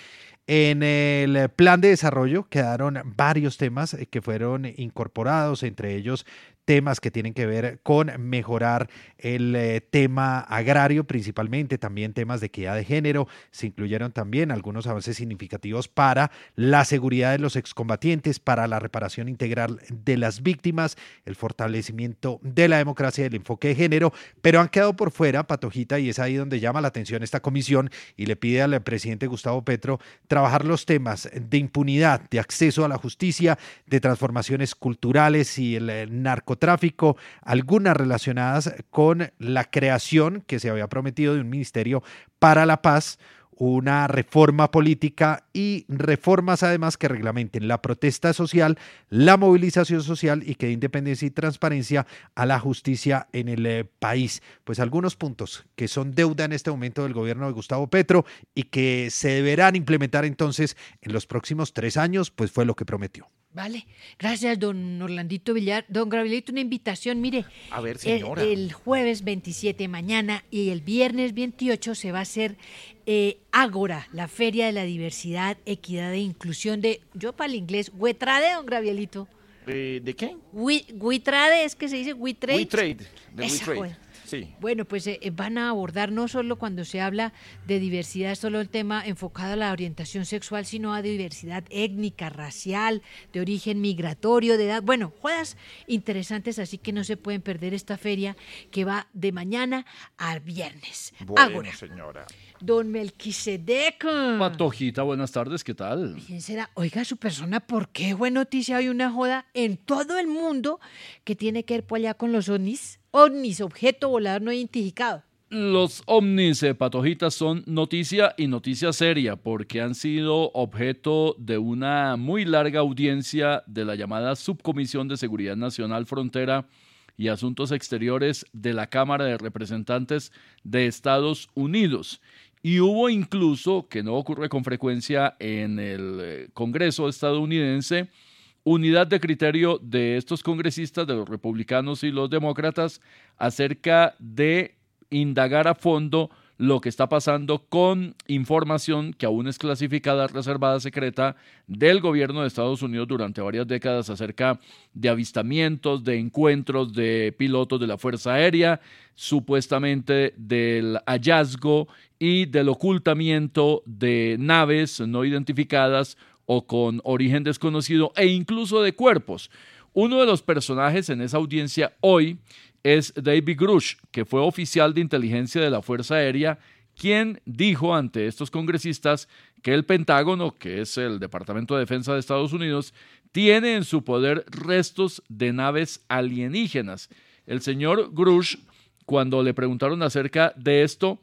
En el plan de desarrollo quedaron varios temas eh, que fueron incorporados, entre ellos temas que tienen que ver con mejorar el eh, tema agrario, principalmente también temas de equidad de género. Se incluyeron también algunos avances significativos para la seguridad de los excombatientes, para la reparación integral de las víctimas, el fortalecimiento de la democracia y el enfoque de género, pero han quedado por fuera, Patojita, y es ahí donde llama la atención esta comisión y le pide al presidente Gustavo Petro trabajar los temas de impunidad, de acceso a la justicia, de transformaciones culturales y el eh, narcotráfico, algunas relacionadas con la creación que se había prometido de un ministerio para la paz, una reforma política y reformas además que reglamenten la protesta social, la movilización social y que dé independencia y transparencia a la justicia en el eh, país. Pues algunos puntos que son deuda en este momento del gobierno de Gustavo Petro y que se deberán implementar entonces en los próximos tres años, pues fue lo que prometió. Vale, gracias, don Orlandito Villar. Don Gabrielito, una invitación, mire. A ver, el- señora. El, jueves 27 mañana y el viernes 28 se va a hacer eh, Ágora, la Feria de la Diversidad, Equidad e Inclusión de, yo para el inglés, Huetrade, don Gabrielito. Eh, ¿De qué? Witrade es que se dice Witrade. We Trade. De We Esa, Trade. joder. Sí. Bueno, pues eh, eh, van a abordar no solo cuando se habla de diversidad, solo el tema enfocado a la orientación sexual, sino a diversidad étnica, racial, de origen migratorio, de edad. Bueno, juegas interesantes, así que no se pueden perder esta feria que va de mañana al viernes. Bueno, señora. Don Melquisedec. Patojita, buenas tardes, ¿qué tal? ¿Quién será? Oiga, su persona, ¿por qué fue noticia hoy una joda en todo el mundo que tiene que ver por allá con los ovnis? Ovnis, objeto volador no identificado. Los ovnis, eh, patojitas, son noticia y noticia seria porque han sido objeto de una muy larga audiencia de la llamada Subcomisión de Seguridad Nacional Frontera y Asuntos Exteriores de la Cámara de Representantes de Estados Unidos. Y hubo incluso, que no ocurre con frecuencia en el eh, Congreso estadounidense, unidad de criterio de estos congresistas, de los republicanos y los demócratas, acerca de indagar a fondo lo que está pasando con información que aún es clasificada, reservada, secreta del gobierno de Estados Unidos durante varias décadas acerca de avistamientos, de encuentros de pilotos de la Fuerza Aérea, supuestamente del hallazgo y del ocultamiento de naves no identificadas o con origen desconocido e incluso de cuerpos. Uno de los personajes en esa audiencia hoy es David Grush, que fue oficial de inteligencia de la Fuerza Aérea, quien dijo ante estos congresistas que el Pentágono, que es el Departamento de Defensa de Estados Unidos, tiene en su poder restos de naves alienígenas. El señor Grush, cuando le preguntaron acerca de esto,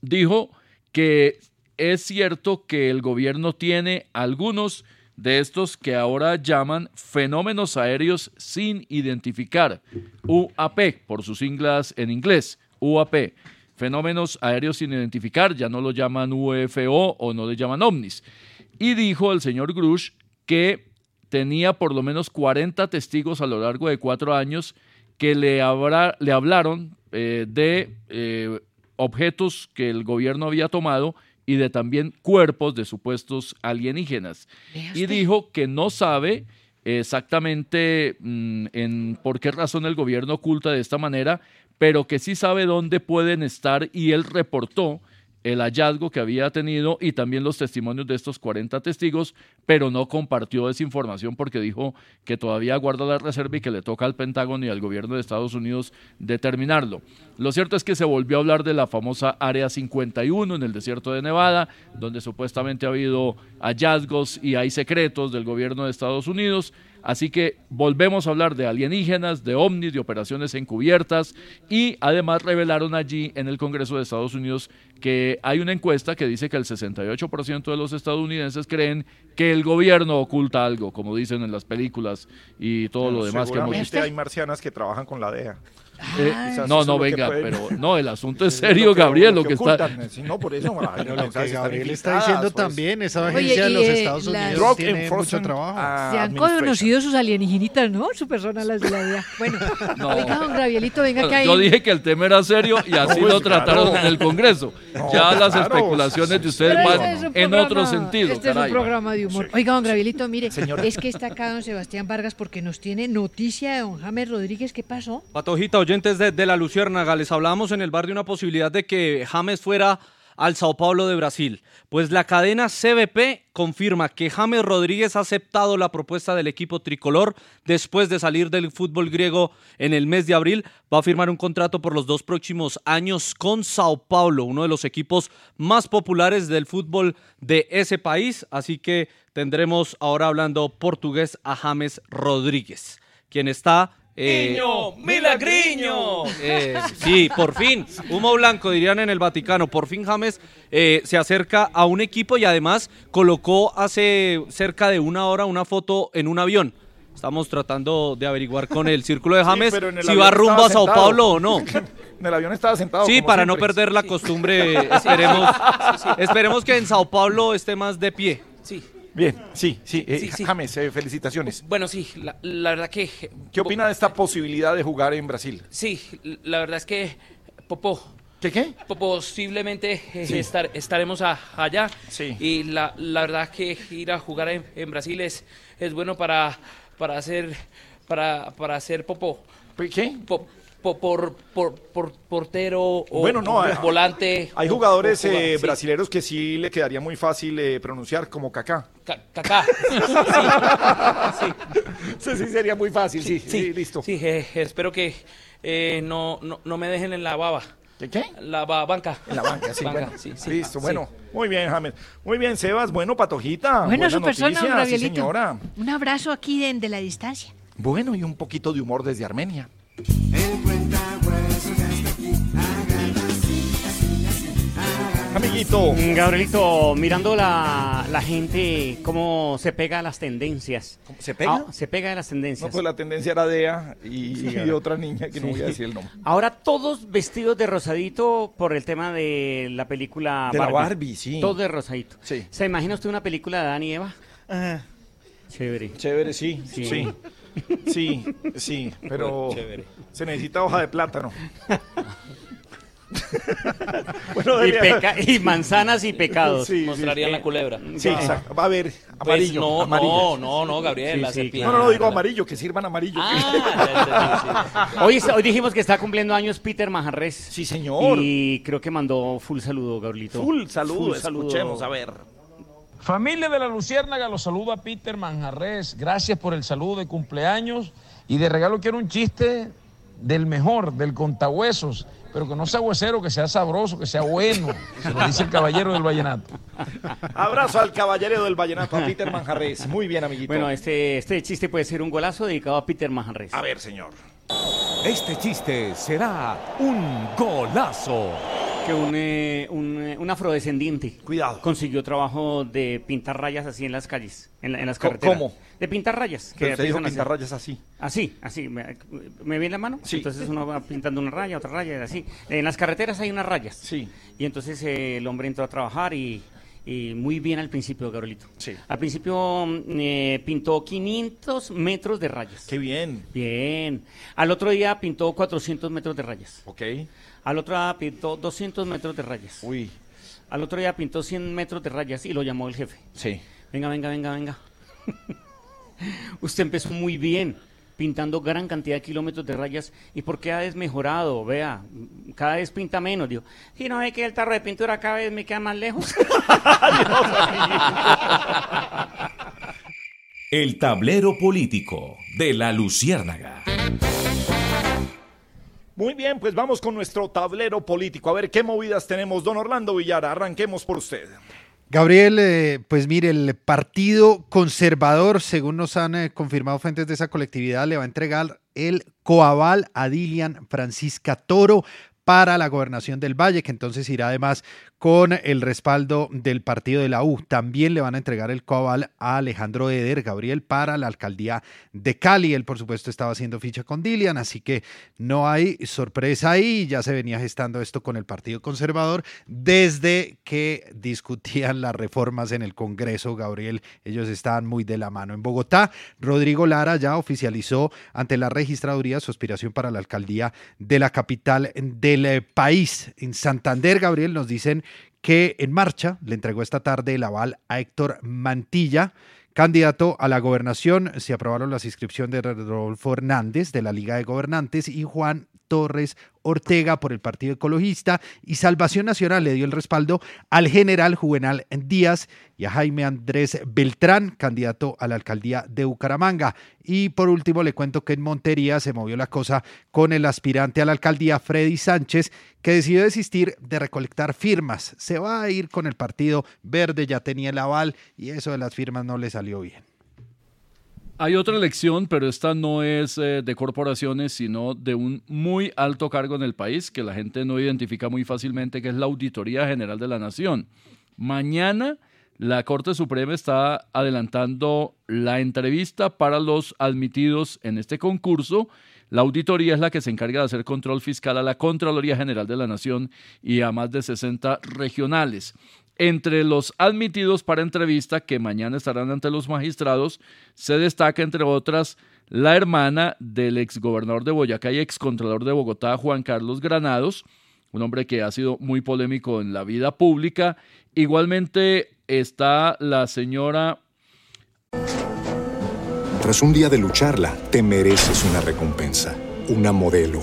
dijo que es cierto que el gobierno tiene algunos de estos que ahora llaman fenómenos aéreos sin identificar, UAP, por sus siglas en inglés, UAP, fenómenos aéreos sin identificar, ya no lo llaman UFO o no le llaman ovnis. Y dijo el señor Grush que tenía por lo menos 40 testigos a lo largo de cuatro años que le, le hablaron eh, de eh, objetos que el gobierno había tomado y de también cuerpos de supuestos alienígenas. Y dijo que no sabe exactamente mm, en por qué razón el gobierno oculta de esta manera, pero que sí sabe dónde pueden estar y él reportó el hallazgo que había tenido y también los testimonios de estos 40 testigos, pero no compartió esa información porque dijo que todavía guarda la reserva y que le toca al Pentágono y al gobierno de Estados Unidos determinarlo. Lo cierto es que se volvió a hablar de la famosa Área 51 en el desierto de Nevada, donde supuestamente ha habido hallazgos y hay secretos del gobierno de Estados Unidos. Así que volvemos a hablar de alienígenas, de ovnis, de operaciones encubiertas y además revelaron allí en el Congreso de Estados Unidos que hay una encuesta que dice que el 68% de los estadounidenses creen que el gobierno oculta algo, como dicen en las películas y todo lo demás que hemos visto. hay marcianas que trabajan con la DEA. Eh, no, no, venga, pueden- pero <laughs> no, el asunto es <laughs> serio, lo que- Gabriel, lo lo que que está... ocultan, sí, no, por eso, <laughs> Gabriel está diciendo pues. también, esa Oye, agencia de los eh, Estados Unidos tiene mucho trabajo. Se han conocido sus alienígenitas, ¿no? Su persona, las de la DEA. Bueno, No. oiga, don Gabrielito, venga Bueno, que hay... Yo dije que el tema era serio y así pues, lo trataron claro. en el Congreso. No, ya las claro. especulaciones de ustedes van este en otro sentido. Este es un programa de humor. Oiga, don Gabrielito, mire, es que está acá don Sebastián Vargas porque nos tiene noticia de don James Rodríguez. ¿Qué pasó? Patojita, de, de La Luciérnaga, les hablábamos en el bar de una posibilidad de que James fuera al Sao Paulo de Brasil. Pues la cadena CBP confirma que James Rodríguez ha aceptado la propuesta del equipo tricolor después de salir del fútbol griego en el mes de abril. Va a firmar un contrato por los dos próximos años con Sao Paulo, uno de los equipos más populares del fútbol de ese país. Así que tendremos ahora hablando portugués a James Rodríguez, quien está... eh, ¡Niño! ¡Milagriño! eh, sí, por fin, humo blanco dirían en el Vaticano. Por fin James eh, se acerca a un equipo y además colocó hace cerca de una hora una foto en un avión. Estamos tratando de averiguar con el círculo de James si va rumbo a Sao sentado. Paulo o no. <laughs> En el avión estaba sentado. Sí, para no perder la costumbre, esperemos, esperemos que en Sao Paulo esté más de pie. Sí. Bien, sí, sí. eh, Sí, sí. James, eh, felicitaciones. Bueno, sí, la, la verdad que... ¿Qué opina de esta posibilidad de jugar en Brasil? Sí, la verdad es que Popó. ¿Qué qué? Posiblemente eh, Sí. estar- estaremos a- allá. Sí. Y la, la verdad que ir a jugar en, en Brasil es, es bueno para, para hacer para, para hacer popó. ¿Qué? Po- po- por, por, por portero o Bueno, no, hay- volante. Hay jugadores eh, sí. brasileños que sí le quedaría muy fácil eh, pronunciar, como Kaká. Kaká. <laughs> Sí, sí, sería muy fácil, sí, sí, listo. Sí, eh, espero que eh, no, no, no me dejen en la baba. ¿Qué qué? La ba- banca. En la banca, sí, Banca, bueno. sí, sí. Listo, bueno. Muy bien, James. Muy bien, Sebas. Bueno, Patojita. Bueno, buena su persona, noticia, don sí, Gabrielito. señora. Un abrazo aquí de, de la distancia. Bueno, y un poquito de humor desde Armenia. Amiguito. Mm, Gabrielito, mirando la, la gente, cómo se pega a las tendencias. ¿Se pega? Ah, se pega a las tendencias. No, pues la tendencia era Dea y, Sí, y ahora. otra niña que no voy a decir el nombre. Ahora todos vestidos de rosadito por el tema de la película De la Barbie. Barbie, sí. Todos de rosadito. Sí. ¿Se imagina usted una película de Dani y Eva? Chévere. Chévere, sí, Sí. sí. Sí, sí, pero Chévere. se necesita hoja de plátano. y, peca- y manzanas y pecados. Sí, sí. Mostrarían la culebra. Sí, exacto. Va a haber amarillo. Pues no, amarillo. no, no, no, Gabriel, la serpiente. No, no, no, digo amarillo, que sirvan amarillo. <laughs> Hoy, hoy dijimos que está cumpliendo años Peter Majarres. Sí, señor. Y creo que mandó full saludo, Gabrielito. Full saludo, escuchemos, a ver. Familia de la Luciérnaga, los saluda Peter Manjarres. Gracias por el saludo de cumpleaños. Y de regalo quiero un chiste del mejor, del contahuesos. Pero que no sea huesero, que sea sabroso, que sea bueno. Se lo dice el caballero del vallenato. Abrazo al caballero del vallenato, a Peter Manjarres. Muy bien, amiguito. Bueno, este, este chiste puede ser un golazo dedicado a Peter Majarres. A ver, señor. Este chiste será un golazo. Que un, eh, un, eh, un afrodescendiente Cuidado. consiguió trabajo de pintar rayas así en las calles, en, la- en las Co- carreteras. ¿cómo? De pintar rayas. Pero usted dijo empiezan pintar rayas así. Así, así. ¿Me, me ve en la mano? Sí. Entonces uno va pintando una raya, otra raya, así. En las carreteras hay unas rayas. Sí. Y entonces eh, el hombre entró a trabajar y, y muy bien al principio, Gabrielito. Sí. Al principio mm, eh, pintó 500 metros de rayas. Qué bien. Bien. Al otro día pintó 400 metros de rayas. Ok. Al otro día pintó 200 metros de rayas. Uy. Al otro día pintó 100 metros de rayas y lo llamó el jefe. Sí. Venga, venga, venga, venga. <laughs> Usted empezó muy bien, pintando gran cantidad de kilómetros de rayas. ¿Y por qué ha desmejorado? Vea, cada vez pinta menos. Digo, si no ve que el tarro de pintura cada vez me queda más lejos. <laughs> El tablero político de la Luciérnaga. Muy bien, pues vamos con nuestro tablero político. A ver qué movidas tenemos. Don Orlando Villara, arranquemos por usted. Gabriel, eh, pues mire, el Partido Conservador, según nos han eh, confirmado fuentes de esa colectividad, le va a entregar el coaval a Dilian Francisca Toro para la gobernación del Valle, que entonces irá además con el respaldo del partido de la U. También le van a entregar el coaval a Alejandro Eder Gabriel para la alcaldía de Cali. Él, por supuesto, estaba haciendo ficha con Dilian, así que no hay sorpresa ahí. Ya se venía gestando esto con el Partido Conservador desde que discutían las reformas en el Congreso, Gabriel. Ellos estaban muy de la mano. En Bogotá, Rodrigo Lara ya oficializó ante la registraduría su aspiración para la alcaldía de la capital del eh, país. En Santander, Gabriel, nos dicen que en marcha le entregó esta tarde el aval a Héctor Mantilla, candidato a la gobernación. Se aprobaron las inscripciones de Rodolfo Hernández de la Liga de Gobernantes y Juan Torres Ortega por el Partido Ecologista y Salvación Nacional le dio el respaldo al general Juvenal Díaz y a Jaime Andrés Beltrán, candidato a la alcaldía de Bucaramanga. Y por último le cuento que en Montería se movió la cosa con el aspirante a la alcaldía Freddy Sánchez, que decidió desistir de recolectar firmas. Se va a ir con el Partido Verde, ya tenía el aval y eso de las firmas no le salió bien. Hay otra elección, pero esta no es eh, de corporaciones, sino de un muy alto cargo en el país que la gente no identifica muy fácilmente, que es la Auditoría General de la Nación. Mañana la Corte Suprema está adelantando la entrevista para los admitidos en este concurso. La auditoría es la que se encarga de hacer control fiscal a la Contraloría General de la Nación y a más de 60 regionales. Entre los admitidos para entrevista que mañana estarán ante los magistrados, se destaca, entre otras, la hermana del exgobernador de Boyacá y excontralor de Bogotá, Juan Carlos Granados, un hombre que ha sido muy polémico en la vida pública. Igualmente está la señora Tras un día de lucharla, te mereces una recompensa, una modelo,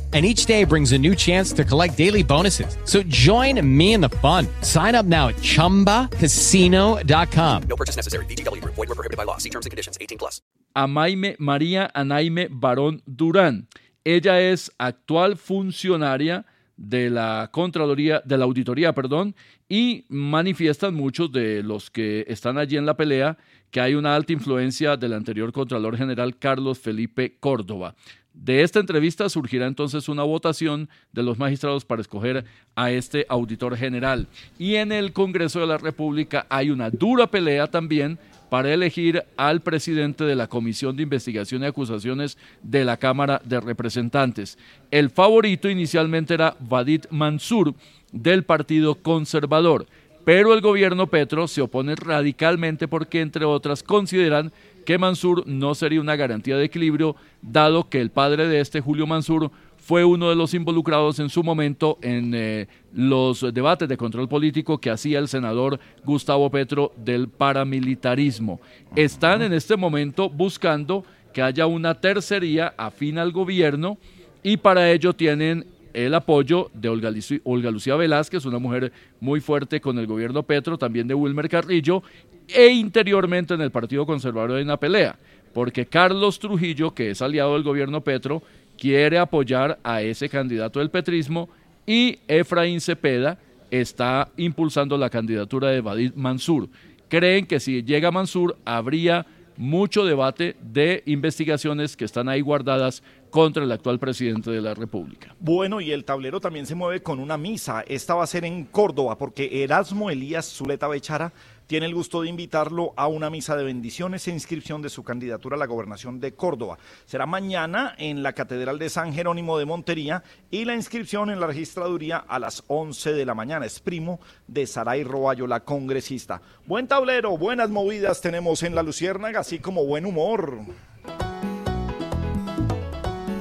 And each day brings a new chance to collect daily bonuses. So join me in the fun. Sign up now at chumbacasino.com. No purchase necessary. VGW Group. Void were prohibited by law. See terms and conditions. 18 plus. Amaime María Anaime Barón Durán. Ella es actual funcionaria de la Contraloría, de la Auditoría, perdón, y manifiestan muchos de los que están allí en la pelea que hay una alta influencia del anterior Contralor General Carlos Felipe Córdoba. De esta entrevista surgirá entonces una votación de los magistrados para escoger a este auditor general. Y en el Congreso de la República hay una dura pelea también para elegir al presidente de la Comisión de Investigación y Acusaciones de la Cámara de Representantes. El favorito inicialmente era Vadit Mansur del Partido Conservador, pero el gobierno Petro se opone radicalmente porque, entre otras, consideran que Mansur no sería una garantía de equilibrio, dado que el padre de este, Julio Mansur, fue uno de los involucrados en su momento en eh, los debates de control político que hacía el senador Gustavo Petro del paramilitarismo. Están en este momento buscando que haya una tercería afín al gobierno y para ello tienen el apoyo de Olga, Olga Lucía Velázquez, una mujer muy fuerte con el gobierno Petro, también de Wilmer Carrillo, e interiormente en el Partido Conservador hay una pelea, porque Carlos Trujillo, que es aliado del gobierno Petro, quiere apoyar a ese candidato del petrismo y Efraín Cepeda está impulsando la candidatura de Badid Mansur. Creen que si llega Mansur habría mucho debate de investigaciones que están ahí guardadas contra el actual presidente de la República. Bueno, y el tablero también se mueve con una misa. Esta va a ser en Córdoba, porque Erasmo Elías Zuleta Bechara tiene el gusto de invitarlo a una misa de bendiciones e inscripción de su candidatura a la gobernación de Córdoba. Será mañana en la Catedral de San Jerónimo de Montería y la inscripción en la registraduría a las 11 de la mañana. Es primo de Saray Roballo, la congresista. Buen tablero, buenas movidas tenemos en la Luciérnaga, así como buen humor.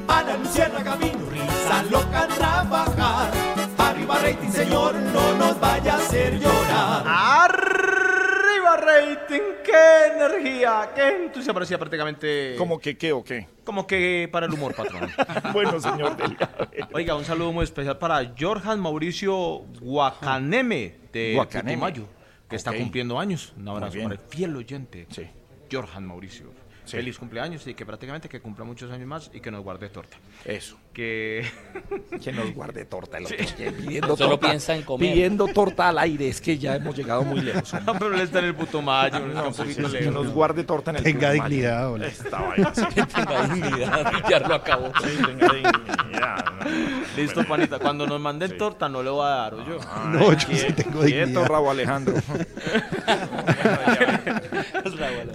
A la luciérnaga vino risa loca a trabajar. Arriba rating, señor, no nos vaya a hacer llorar. ¡Arriba rating! ¡Qué energía! ¡Qué entusiasmo! Parecía prácticamente... ¿Cómo que qué o qué? Como que para el humor, patrón. <laughs> bueno, señor. Oiga, un saludo muy especial para Jorjan Mauricio Guacaneme de Guacaneme. Putumayo, que está cumpliendo años. Un abrazo para el fiel oyente. Sí. Jorjan Mauricio. Feliz cumpleaños y que prácticamente que cumpla muchos años más y que nos guarde torta. Eso. Que... <laughs> que nos guarde torta. el otro, Sí. que pidiendo Solo torta, piensa en comer. Pidiendo torta al aire, es que ya hemos llegado muy lejos. No, <laughs> pero él está en el No, sí, poquito sí, que nos guarde torta en el Tenga dignidad, hola. Esta vaina, <laughs> sí. Tenga dignidad, ya lo acabó. Sí, tenga dignidad. Listo, panita. Cuando nos manden torta no le voy a dar, ¿o yo? No, yo sí tengo Quieto, dignidad. Rabo Alejandro.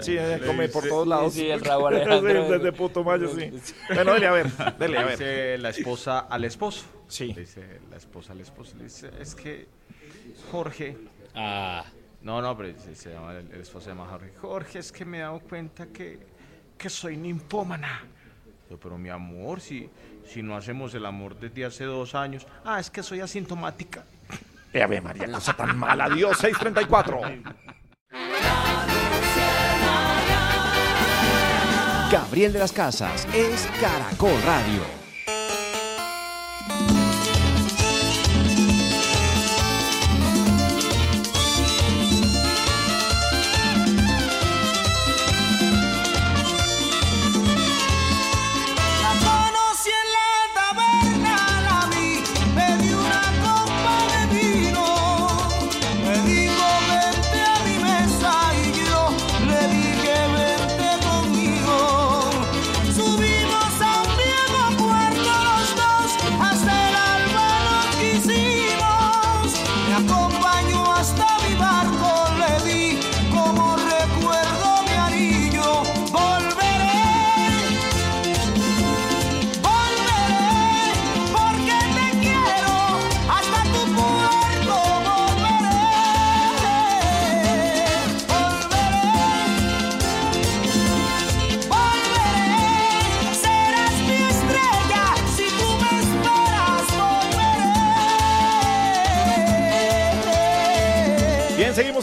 Sí, come por todos lados. Sí, el. <laughs> Sí, Desde Putumayo, sí. Bueno, dele a ver, dele a ver. Dice la esposa al esposo. Sí. Dice la esposa al esposo. Le dice, es que Jorge. Ah. No, no, pero se, se llama, el, el esposo se llama Jorge. Jorge, es que me he dado cuenta que, que soy ninfómana. Yo, pero mi amor, si, si no hacemos el amor desde hace dos años. Ah, es que soy asintomática. Eh, a ver, María, cosa tan mala. Dios, 634. <laughs> Gabriel de las Casas es Caracol Radio.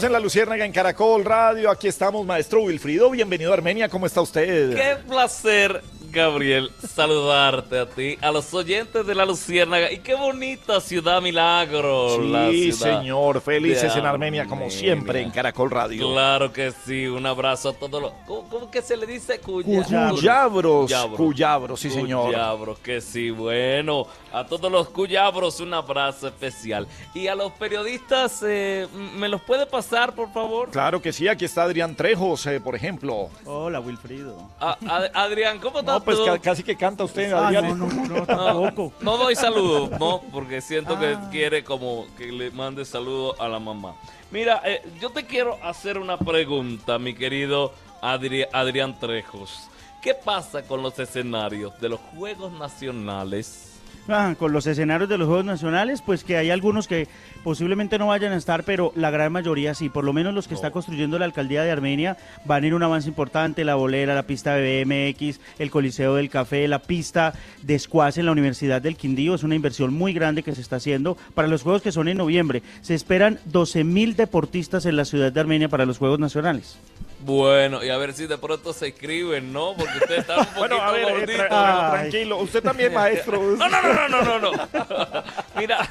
En la Luciérnaga en Caracol Radio. Aquí estamos, maestro Wilfrido. Bienvenido a Armenia. ¿Cómo está usted? Qué placer, Gabriel, saludarte a ti, a los oyentes de la Luciérnaga. Y qué bonita ciudad Milagro. la Sí, ciudad señor. Felices en Armenia, como siempre, en Caracol Radio. Claro que sí, un abrazo a todos los... ¿Cómo, cómo que se le dice? Cuya- Cuyabros. Cuyabros. Cuyabros, sí, señor. Cuyabros, que sí, bueno. A todos los cuyabros un abrazo especial. Y a los periodistas, eh, ¿me los puede pasar, por favor? Claro que sí, aquí está Adrián Trejos, eh, por ejemplo. Hola, Wilfrido. A- a- Adrián, ¿cómo estás No, pues ca- casi que canta usted, Ah, Adrián. no, no, no, <laughs> tampoco. No doy saludos, no, porque siento que Ah. quiere como que le mande saludos a la mamá. Mira, eh, yo te quiero hacer una pregunta, mi querido Adri- Adrián Trejos. ¿Qué pasa con los escenarios de los Juegos Nacionales? Ah, con los escenarios de los Juegos Nacionales, pues que hay algunos que posiblemente no vayan a estar, pero la gran mayoría sí. Por lo menos los que está construyendo la alcaldía de Armenia van a ir un avance importante, la bolera, la pista de BMX, el Coliseo del Café, la pista de squash en la Universidad del Quindío. Es una inversión muy grande que se está haciendo para los Juegos que son en noviembre. Se esperan 12 mil deportistas en la ciudad de Armenia para los Juegos Nacionales. Bueno, y a ver si de pronto se escriben, ¿no? Porque usted está un <laughs> poquito Bueno, a ver, eh, gordito. tra- tranquilo. Usted también, maestro. <laughs> No, no, no, no, no, no, no. <laughs> Mira,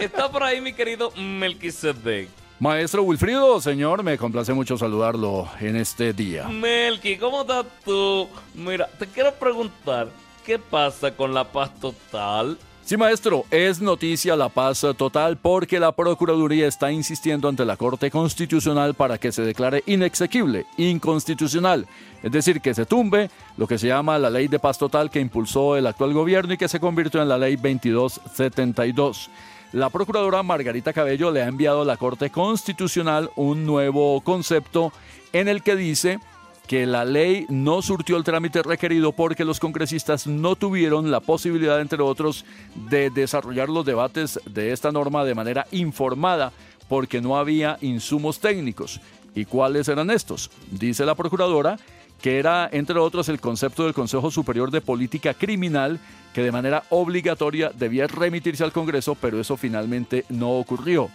está por ahí mi querido Melquisedec. Maestro Wilfrido, señor, me complace mucho saludarlo en este día. Melqui, ¿cómo estás tú? Mira, te quiero preguntar, ¿qué pasa con la paz total? Sí, maestro, es noticia la paz total porque la Procuraduría está insistiendo ante la Corte Constitucional para que se declare inexequible, inconstitucional, es decir, que se tumbe lo que se llama la Ley de Paz Total que impulsó el actual gobierno y que se convirtió en la Ley 2272. La Procuradora Margarita Cabello le ha enviado a la Corte Constitucional un nuevo concepto en el que dice que la ley no surtió el trámite requerido porque los congresistas no tuvieron la posibilidad, entre otros, de desarrollar los debates de esta norma de manera informada porque no había insumos técnicos. ¿Y cuáles eran estos? Dice la procuradora que era, entre otros, el concepto del Consejo Superior de Política Criminal, que de manera obligatoria debía remitirse al Congreso, pero eso finalmente no ocurrió.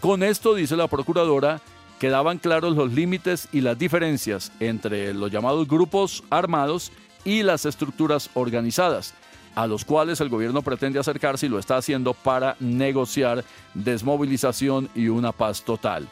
Con esto, dice la procuradora, quedaban claros los límites y las diferencias entre los llamados grupos armados y las estructuras organizadas, a los cuales el gobierno pretende acercarse y lo está haciendo para negociar desmovilización y una paz total.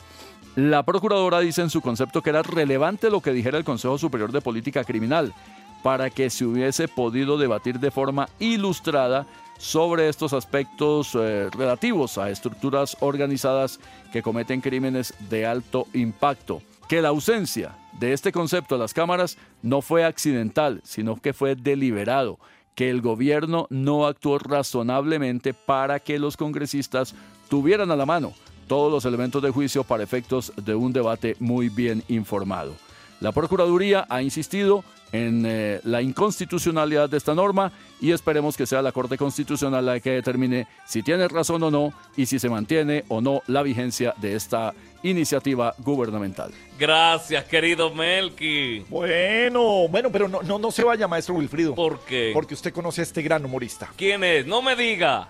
La procuradora dice en su concepto que era relevante lo que dijera el Consejo Superior de Política Criminal para que se hubiese podido debatir de forma ilustrada sobre estos aspectos eh, relativos a estructuras organizadas que cometen crímenes de alto impacto. Que la ausencia de este concepto a las cámaras no fue accidental, sino que fue deliberado, que el gobierno no actuó razonablemente para que los congresistas tuvieran a la mano todos los elementos de juicio para efectos de un debate muy bien informado. La Procuraduría ha insistido en eh, la inconstitucionalidad de esta norma y esperemos que sea la Corte Constitucional la que determine si tiene razón o no y si se mantiene o no la vigencia de esta iniciativa gubernamental. Gracias, querido Melqui. Bueno, bueno, pero no, no, no se vaya, maestro Wilfrido. ¿Por qué? Porque usted conoce a este gran humorista. ¿Quién es? No me diga.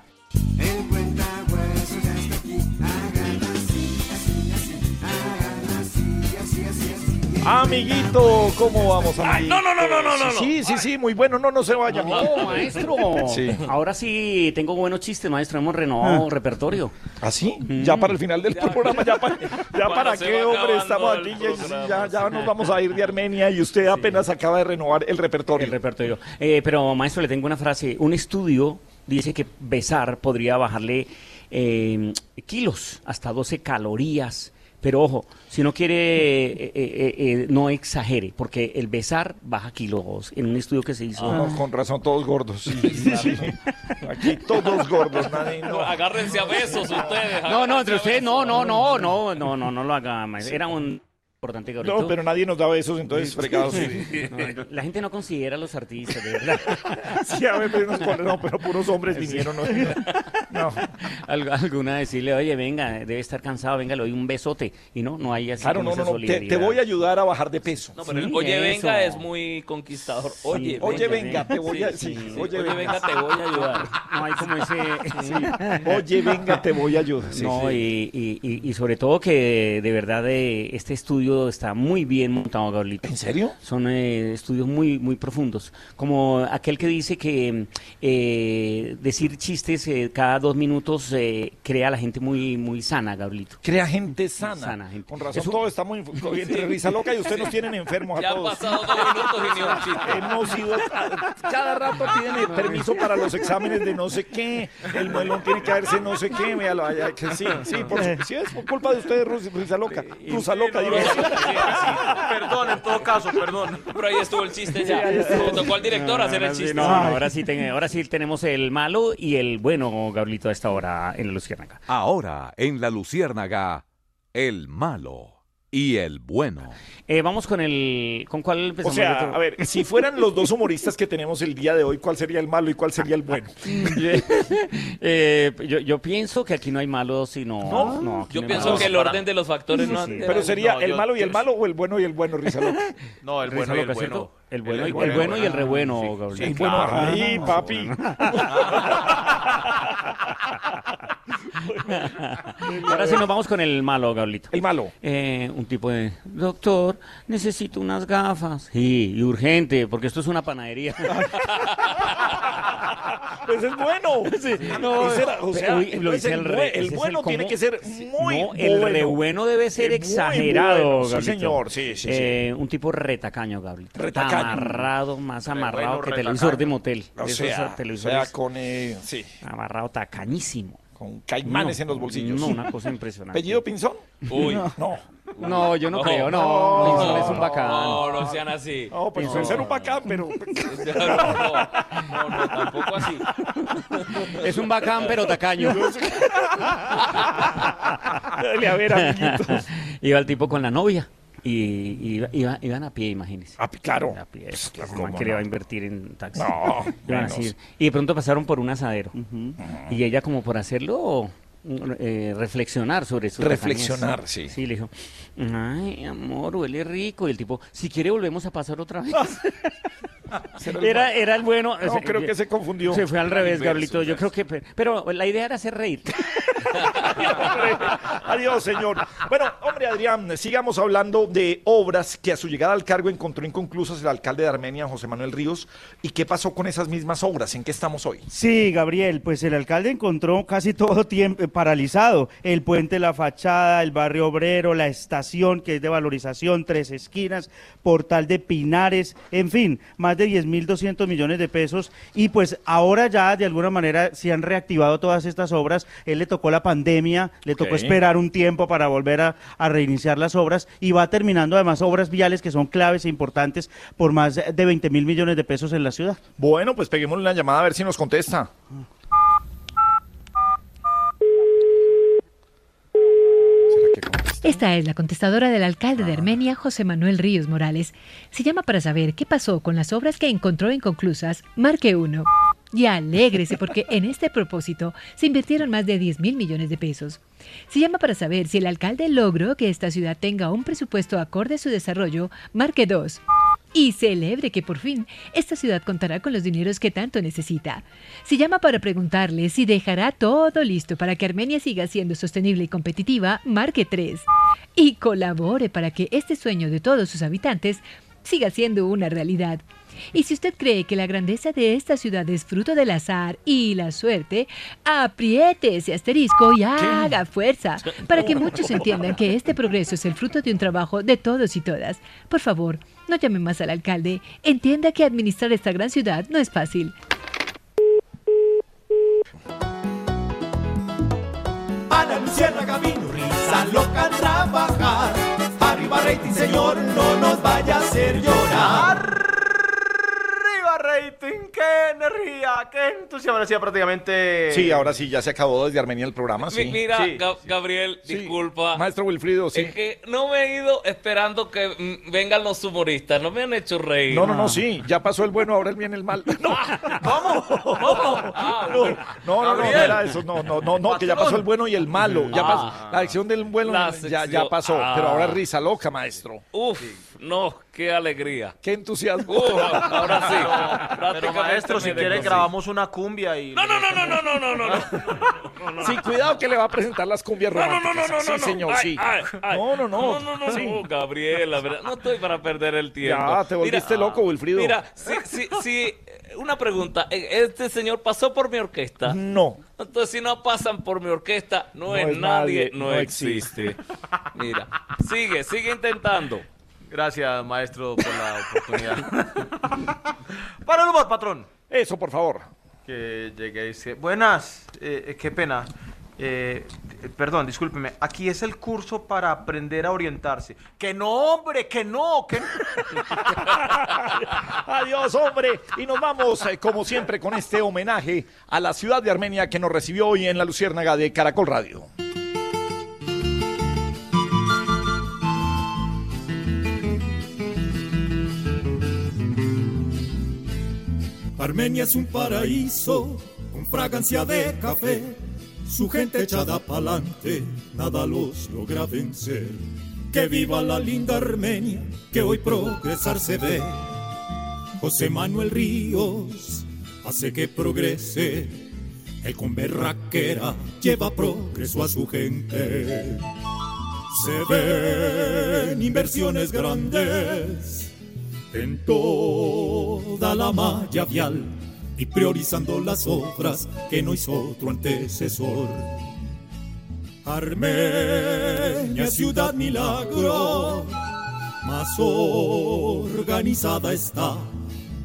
Amiguito, ¿cómo vamos, amiguito? Ay, no, no, no, no, no, no, Sí, sí, sí, muy bueno. No, no se vaya, No, amiguito. maestro. Sí. Ahora sí tengo buenos chistes, maestro. Hemos renovado repertorio. ¿Ah, sí? Ya para el final del programa, ya para, ya qué, hombre, estamos aquí, ya, ya nos vamos a ir de Armenia y usted apenas acaba de renovar el repertorio. El repertorio. Eh, pero, maestro, le tengo una frase. Un estudio dice que besar podría bajarle eh, kilos, hasta 12 calorías. Pero ojo, si no quiere, eh, eh, eh, no exagere, porque el besar baja kilos. En un estudio que se hizo. Ah, con razón, todos gordos. Sí, sí. Aquí todos gordos, nadie, no. Agárrense a besos ustedes. No, no, entre ustedes, besos. no, no, no, no, no, no, no lo haga, maestro. Era un importante, Gabrielito. No, pero nadie nos da besos, entonces fregados. <laughs> No, la gente no considera a los artistas, de verdad. <laughs> Sí, a ver, pero, unos col- no, pero puros hombres vinieron. No, <laughs> no. Alguna decirle, oye, venga, debe estar cansado, venga, le doy un besote. Y no, no hay así Claro, no, esa no, no. Te, voy a ayudar a bajar de peso. No, pero el oye eso. venga es muy conquistador. Oye, Oye, venga, te voy a- sí, oye, oye, venga, te voy a ayudar. No hay como ese... sí. Oye, venga, te voy a ayudar. Sí, no, sí. Y, y- sobre todo que de verdad eh, este estudio está muy bien montado, Gabrielito. ¿En serio? Son eh, estudios muy, muy profundos. Como aquel que dice que eh, decir chistes eh, cada dos minutos eh, crea a la gente muy, muy sana, Gabrielito. Crea gente sana. Sana, gente. Con razón, Es un- todo está muy <laughs> entre risa loca y ustedes nos tienen enfermos a Ya han todos. pasado dos minutos y ni un chiste. <laughs> Hemos ido cada rato piden el permiso para los exámenes de no sé qué. El muelón tiene que hacerse no sé qué. véalo, allá, que sí, sí, por, sí, es por culpa de ustedes, risa loca. Rusa loca, digo. <laughs> Perdón, en todo caso, perdón. Pero ahí estuvo el chiste ya. Le tocó al director hacer el chiste. no, ahora, sí ten- ahora sí tenemos el malo y el bueno, Gabrielito, a esta hora en la Luciérnaga. Ahora, en La Luciérnaga, el malo y el bueno. Eh, vamos con el... ¿Con cuál O empezamos? sea, Beto? a ver, si fueran los dos humoristas que tenemos el día de hoy, ¿cuál sería el malo y cuál sería el bueno? <laughs> Eh, yo, yo pienso que aquí no hay malos, sino... ¿No? Yo no hay pienso que el orden de los factores no... Pero sería No, el yo- malo y el yo- malo o el bueno y el bueno, risa loca. No, el bueno y el bueno. El bueno, y, El el bueno, bueno y el bueno. re bueno, Sí, Gabriel. sí, El bueno, claro. ahí, papi. <laughs> Ahora sí nos vamos con el malo, Gabrielito. El malo. Eh, un tipo de, doctor, necesito unas gafas. Sí, y urgente, porque esto es una panadería. <laughs> Pues es bueno. No, Ese era- o pero sea, uy, lo entonces dice el, el re- el ese bueno el tiene que ser muy no, bueno. el re bueno debe ser exagerado, bueno, sí, señor, sí, sí, sí. Eh, Un tipo retacaño, Gabrielito. Retacaño. Amarrado, más amarrado bueno, que retacaño. televisor de motel. O sea, o televisores sea, con, eh, sí, amarrado tacañísimo. con caimanes No, en los bolsillos. No, una cosa impresionante. ¿Apellido Pinzón? Uy. No. No, yo no, No, creo, no. no, Pinzón no, es un bacán. No, no sean así. No, pues No. puede ser un bacán, pero... <laughs> No, no, no, no, tampoco así. Es un bacán, pero tacaño. <laughs> Dale, a ver, amiguito. Iba el tipo con la novia. Y iba- iba- iban a pie, imagínense. Ah, claro. A pie. Pues, claro, No man cómo quería no. invertir en taxi. No, <laughs> así. Y de pronto pasaron por un asadero. Y ella como por hacerlo eh, reflexionar sobre su Reflexionar, sí. Sí, le dijo, ay, amor, huele rico. Y el tipo, si quiere volvemos a pasar otra vez. <laughs> era, era el bueno. No, creo que se confundió. Se fue al revés, Gabrielito. Yo creo que... Pero la idea era hacer reír. <laughs> Adiós, señor. Bueno, hombre, Adrián, sigamos hablando de obras que a su llegada al cargo encontró inconclusas el alcalde de Armenia, José Manuel Ríos. ¿Y qué pasó con esas mismas obras? ¿En qué estamos hoy? Sí, Gabriel, pues el alcalde encontró casi todo tiempo eh, paralizado. El puente La Fachada, el barrio obrero, la estación que es de valorización, tres esquinas, portal de Pinares, en fin, más de 10.200 millones de pesos. Y pues ahora ya de alguna manera se han reactivado todas estas obras. Él le tocó la pandemia, le tocó esperar un tiempo para volver a, a reiniciar las obras y va terminando además obras viales que son claves e importantes por más de 20 mil millones de pesos en la ciudad. Bueno, pues peguémosle una llamada a ver si nos contesta. Esta es la contestadora del alcalde de Armenia, José Manuel Ríos Morales. Si llama para saber qué pasó con las obras que encontró inconclusas, marque uno. Y alégrese porque en este propósito se invirtieron más de 10 mil millones de pesos. Si llama para saber si el alcalde logró que esta ciudad tenga un presupuesto acorde a su desarrollo, marque dos. Y celebre que por fin esta ciudad contará con los dineros que tanto necesita. Si llama para preguntarle si dejará todo listo para que Armenia siga siendo sostenible y competitiva, marque 3. Y colabore para que este sueño de todos sus habitantes siga siendo una realidad. Y si usted cree que la grandeza de esta ciudad es fruto del azar y la suerte, apriete ese asterisco y haga fuerza para que muchos entiendan que este progreso es el fruto de un trabajo de todos y todas. Por favor, no llame más al alcalde. Entienda que administrar esta gran ciudad no es fácil. A la luciérnaga vino risa loca a trabajar. Arriba rating, señor, no nos vaya a hacer llorar. Qué energía, qué entusiasmo. Ahora sí, prácticamente. Sí, ahora sí, ya se acabó desde Armenia el programa. Sí. Mi- Mira, Sí. Ga- Gabriel, disculpa. Maestro Wilfrido, sí. Es que no me he ido esperando que mm, vengan los humoristas. No me han hecho reír. No, no, no, sí, ya pasó el bueno, ahora viene el mal. <laughs> No, Ah, no, no, no, no, Gabriel. era eso, no, no, no, no, que ya pasó el bueno y el malo. Ya Ah. pasó, la acción del bueno La ya, ya sección. pasó, Ah. pero ahora es risa loca, maestro. Uf, no, Qué alegría. Qué entusiasmo. <laughs> Ahora sí. Pero maestro, si quiere grabamos una cumbia y. No, no, no, no, no, no, no, no. Sí, cuidado que le va a presentar las cumbias románticas. No, no, no, no, no. Sí, señor, sí. Ay, ay. No, no, no. No, no, no. Sí. Oh, Gabriela, ¿verdad? no estoy para perder el tiempo. Ya, te volviste loco, Wilfrido. Mira, sí, sí, sí. Una pregunta. Eh, ¿Este señor pasó por mi orquesta? No. Entonces, si no pasan por mi orquesta, no, es nadie, no, existe. Mira, sigue, sigue intentando. Gracias, maestro, por la oportunidad. <laughs> Para el humor, patrón. Eso, por favor. Que llegué y dice, buenas, eh, eh, qué pena. Eh, eh, perdón, discúlpeme. Aquí es el curso para aprender a orientarse. Que no, hombre, que no, que no. <laughs> Adiós, hombre. Y nos vamos, eh, como siempre, con este homenaje a la ciudad de Armenia que nos recibió hoy en la Luciérnaga de Caracol Radio. Armenia es un paraíso con fragancia de café, su gente echada pa'lante, nada los logra vencer. Que viva la linda Armenia, que hoy progresar se ve. José Manuel Ríos hace que progrese, el con berraquera lleva progreso a su gente. Se ven inversiones grandes en toda la malla vial y priorizando las obras que no hizo otro antecesor. Armenia, ciudad milagro, más organizada está.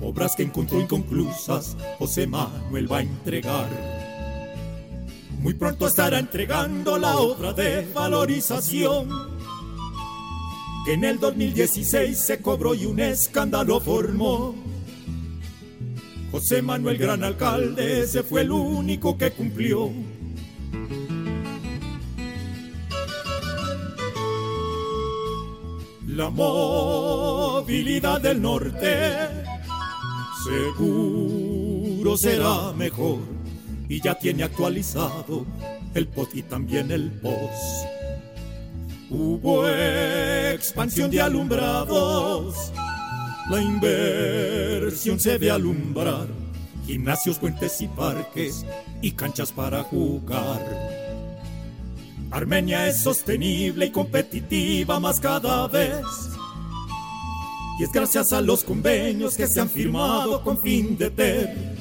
Obras que encontró inconclusas, José Manuel va a entregar. Muy pronto estará entregando la obra de valorización que en el 2016 se cobró y un escándalo formó. José Manuel Gran Alcalde, ese fue el único que cumplió. La movilidad del norte seguro será mejor y ya tiene actualizado el POT y también el POS. Hubo expansión de alumbrados, la inversión se ve alumbrar, gimnasios, puentes y parques y canchas para jugar. Armenia es sostenible y competitiva más cada vez. Y es gracias a los convenios que se han firmado con fin de ter.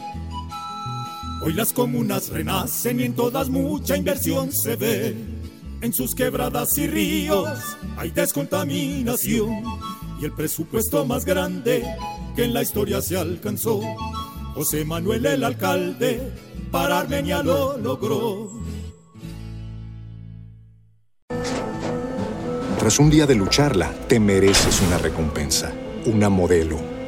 Hoy las comunas renacen y en todas mucha inversión se ve. En sus quebradas y ríos hay descontaminación y el presupuesto más grande que en la historia se alcanzó. José Manuel el alcalde para Armenia lo logró. Tras un día de lucharla, te mereces una recompensa, una modelo,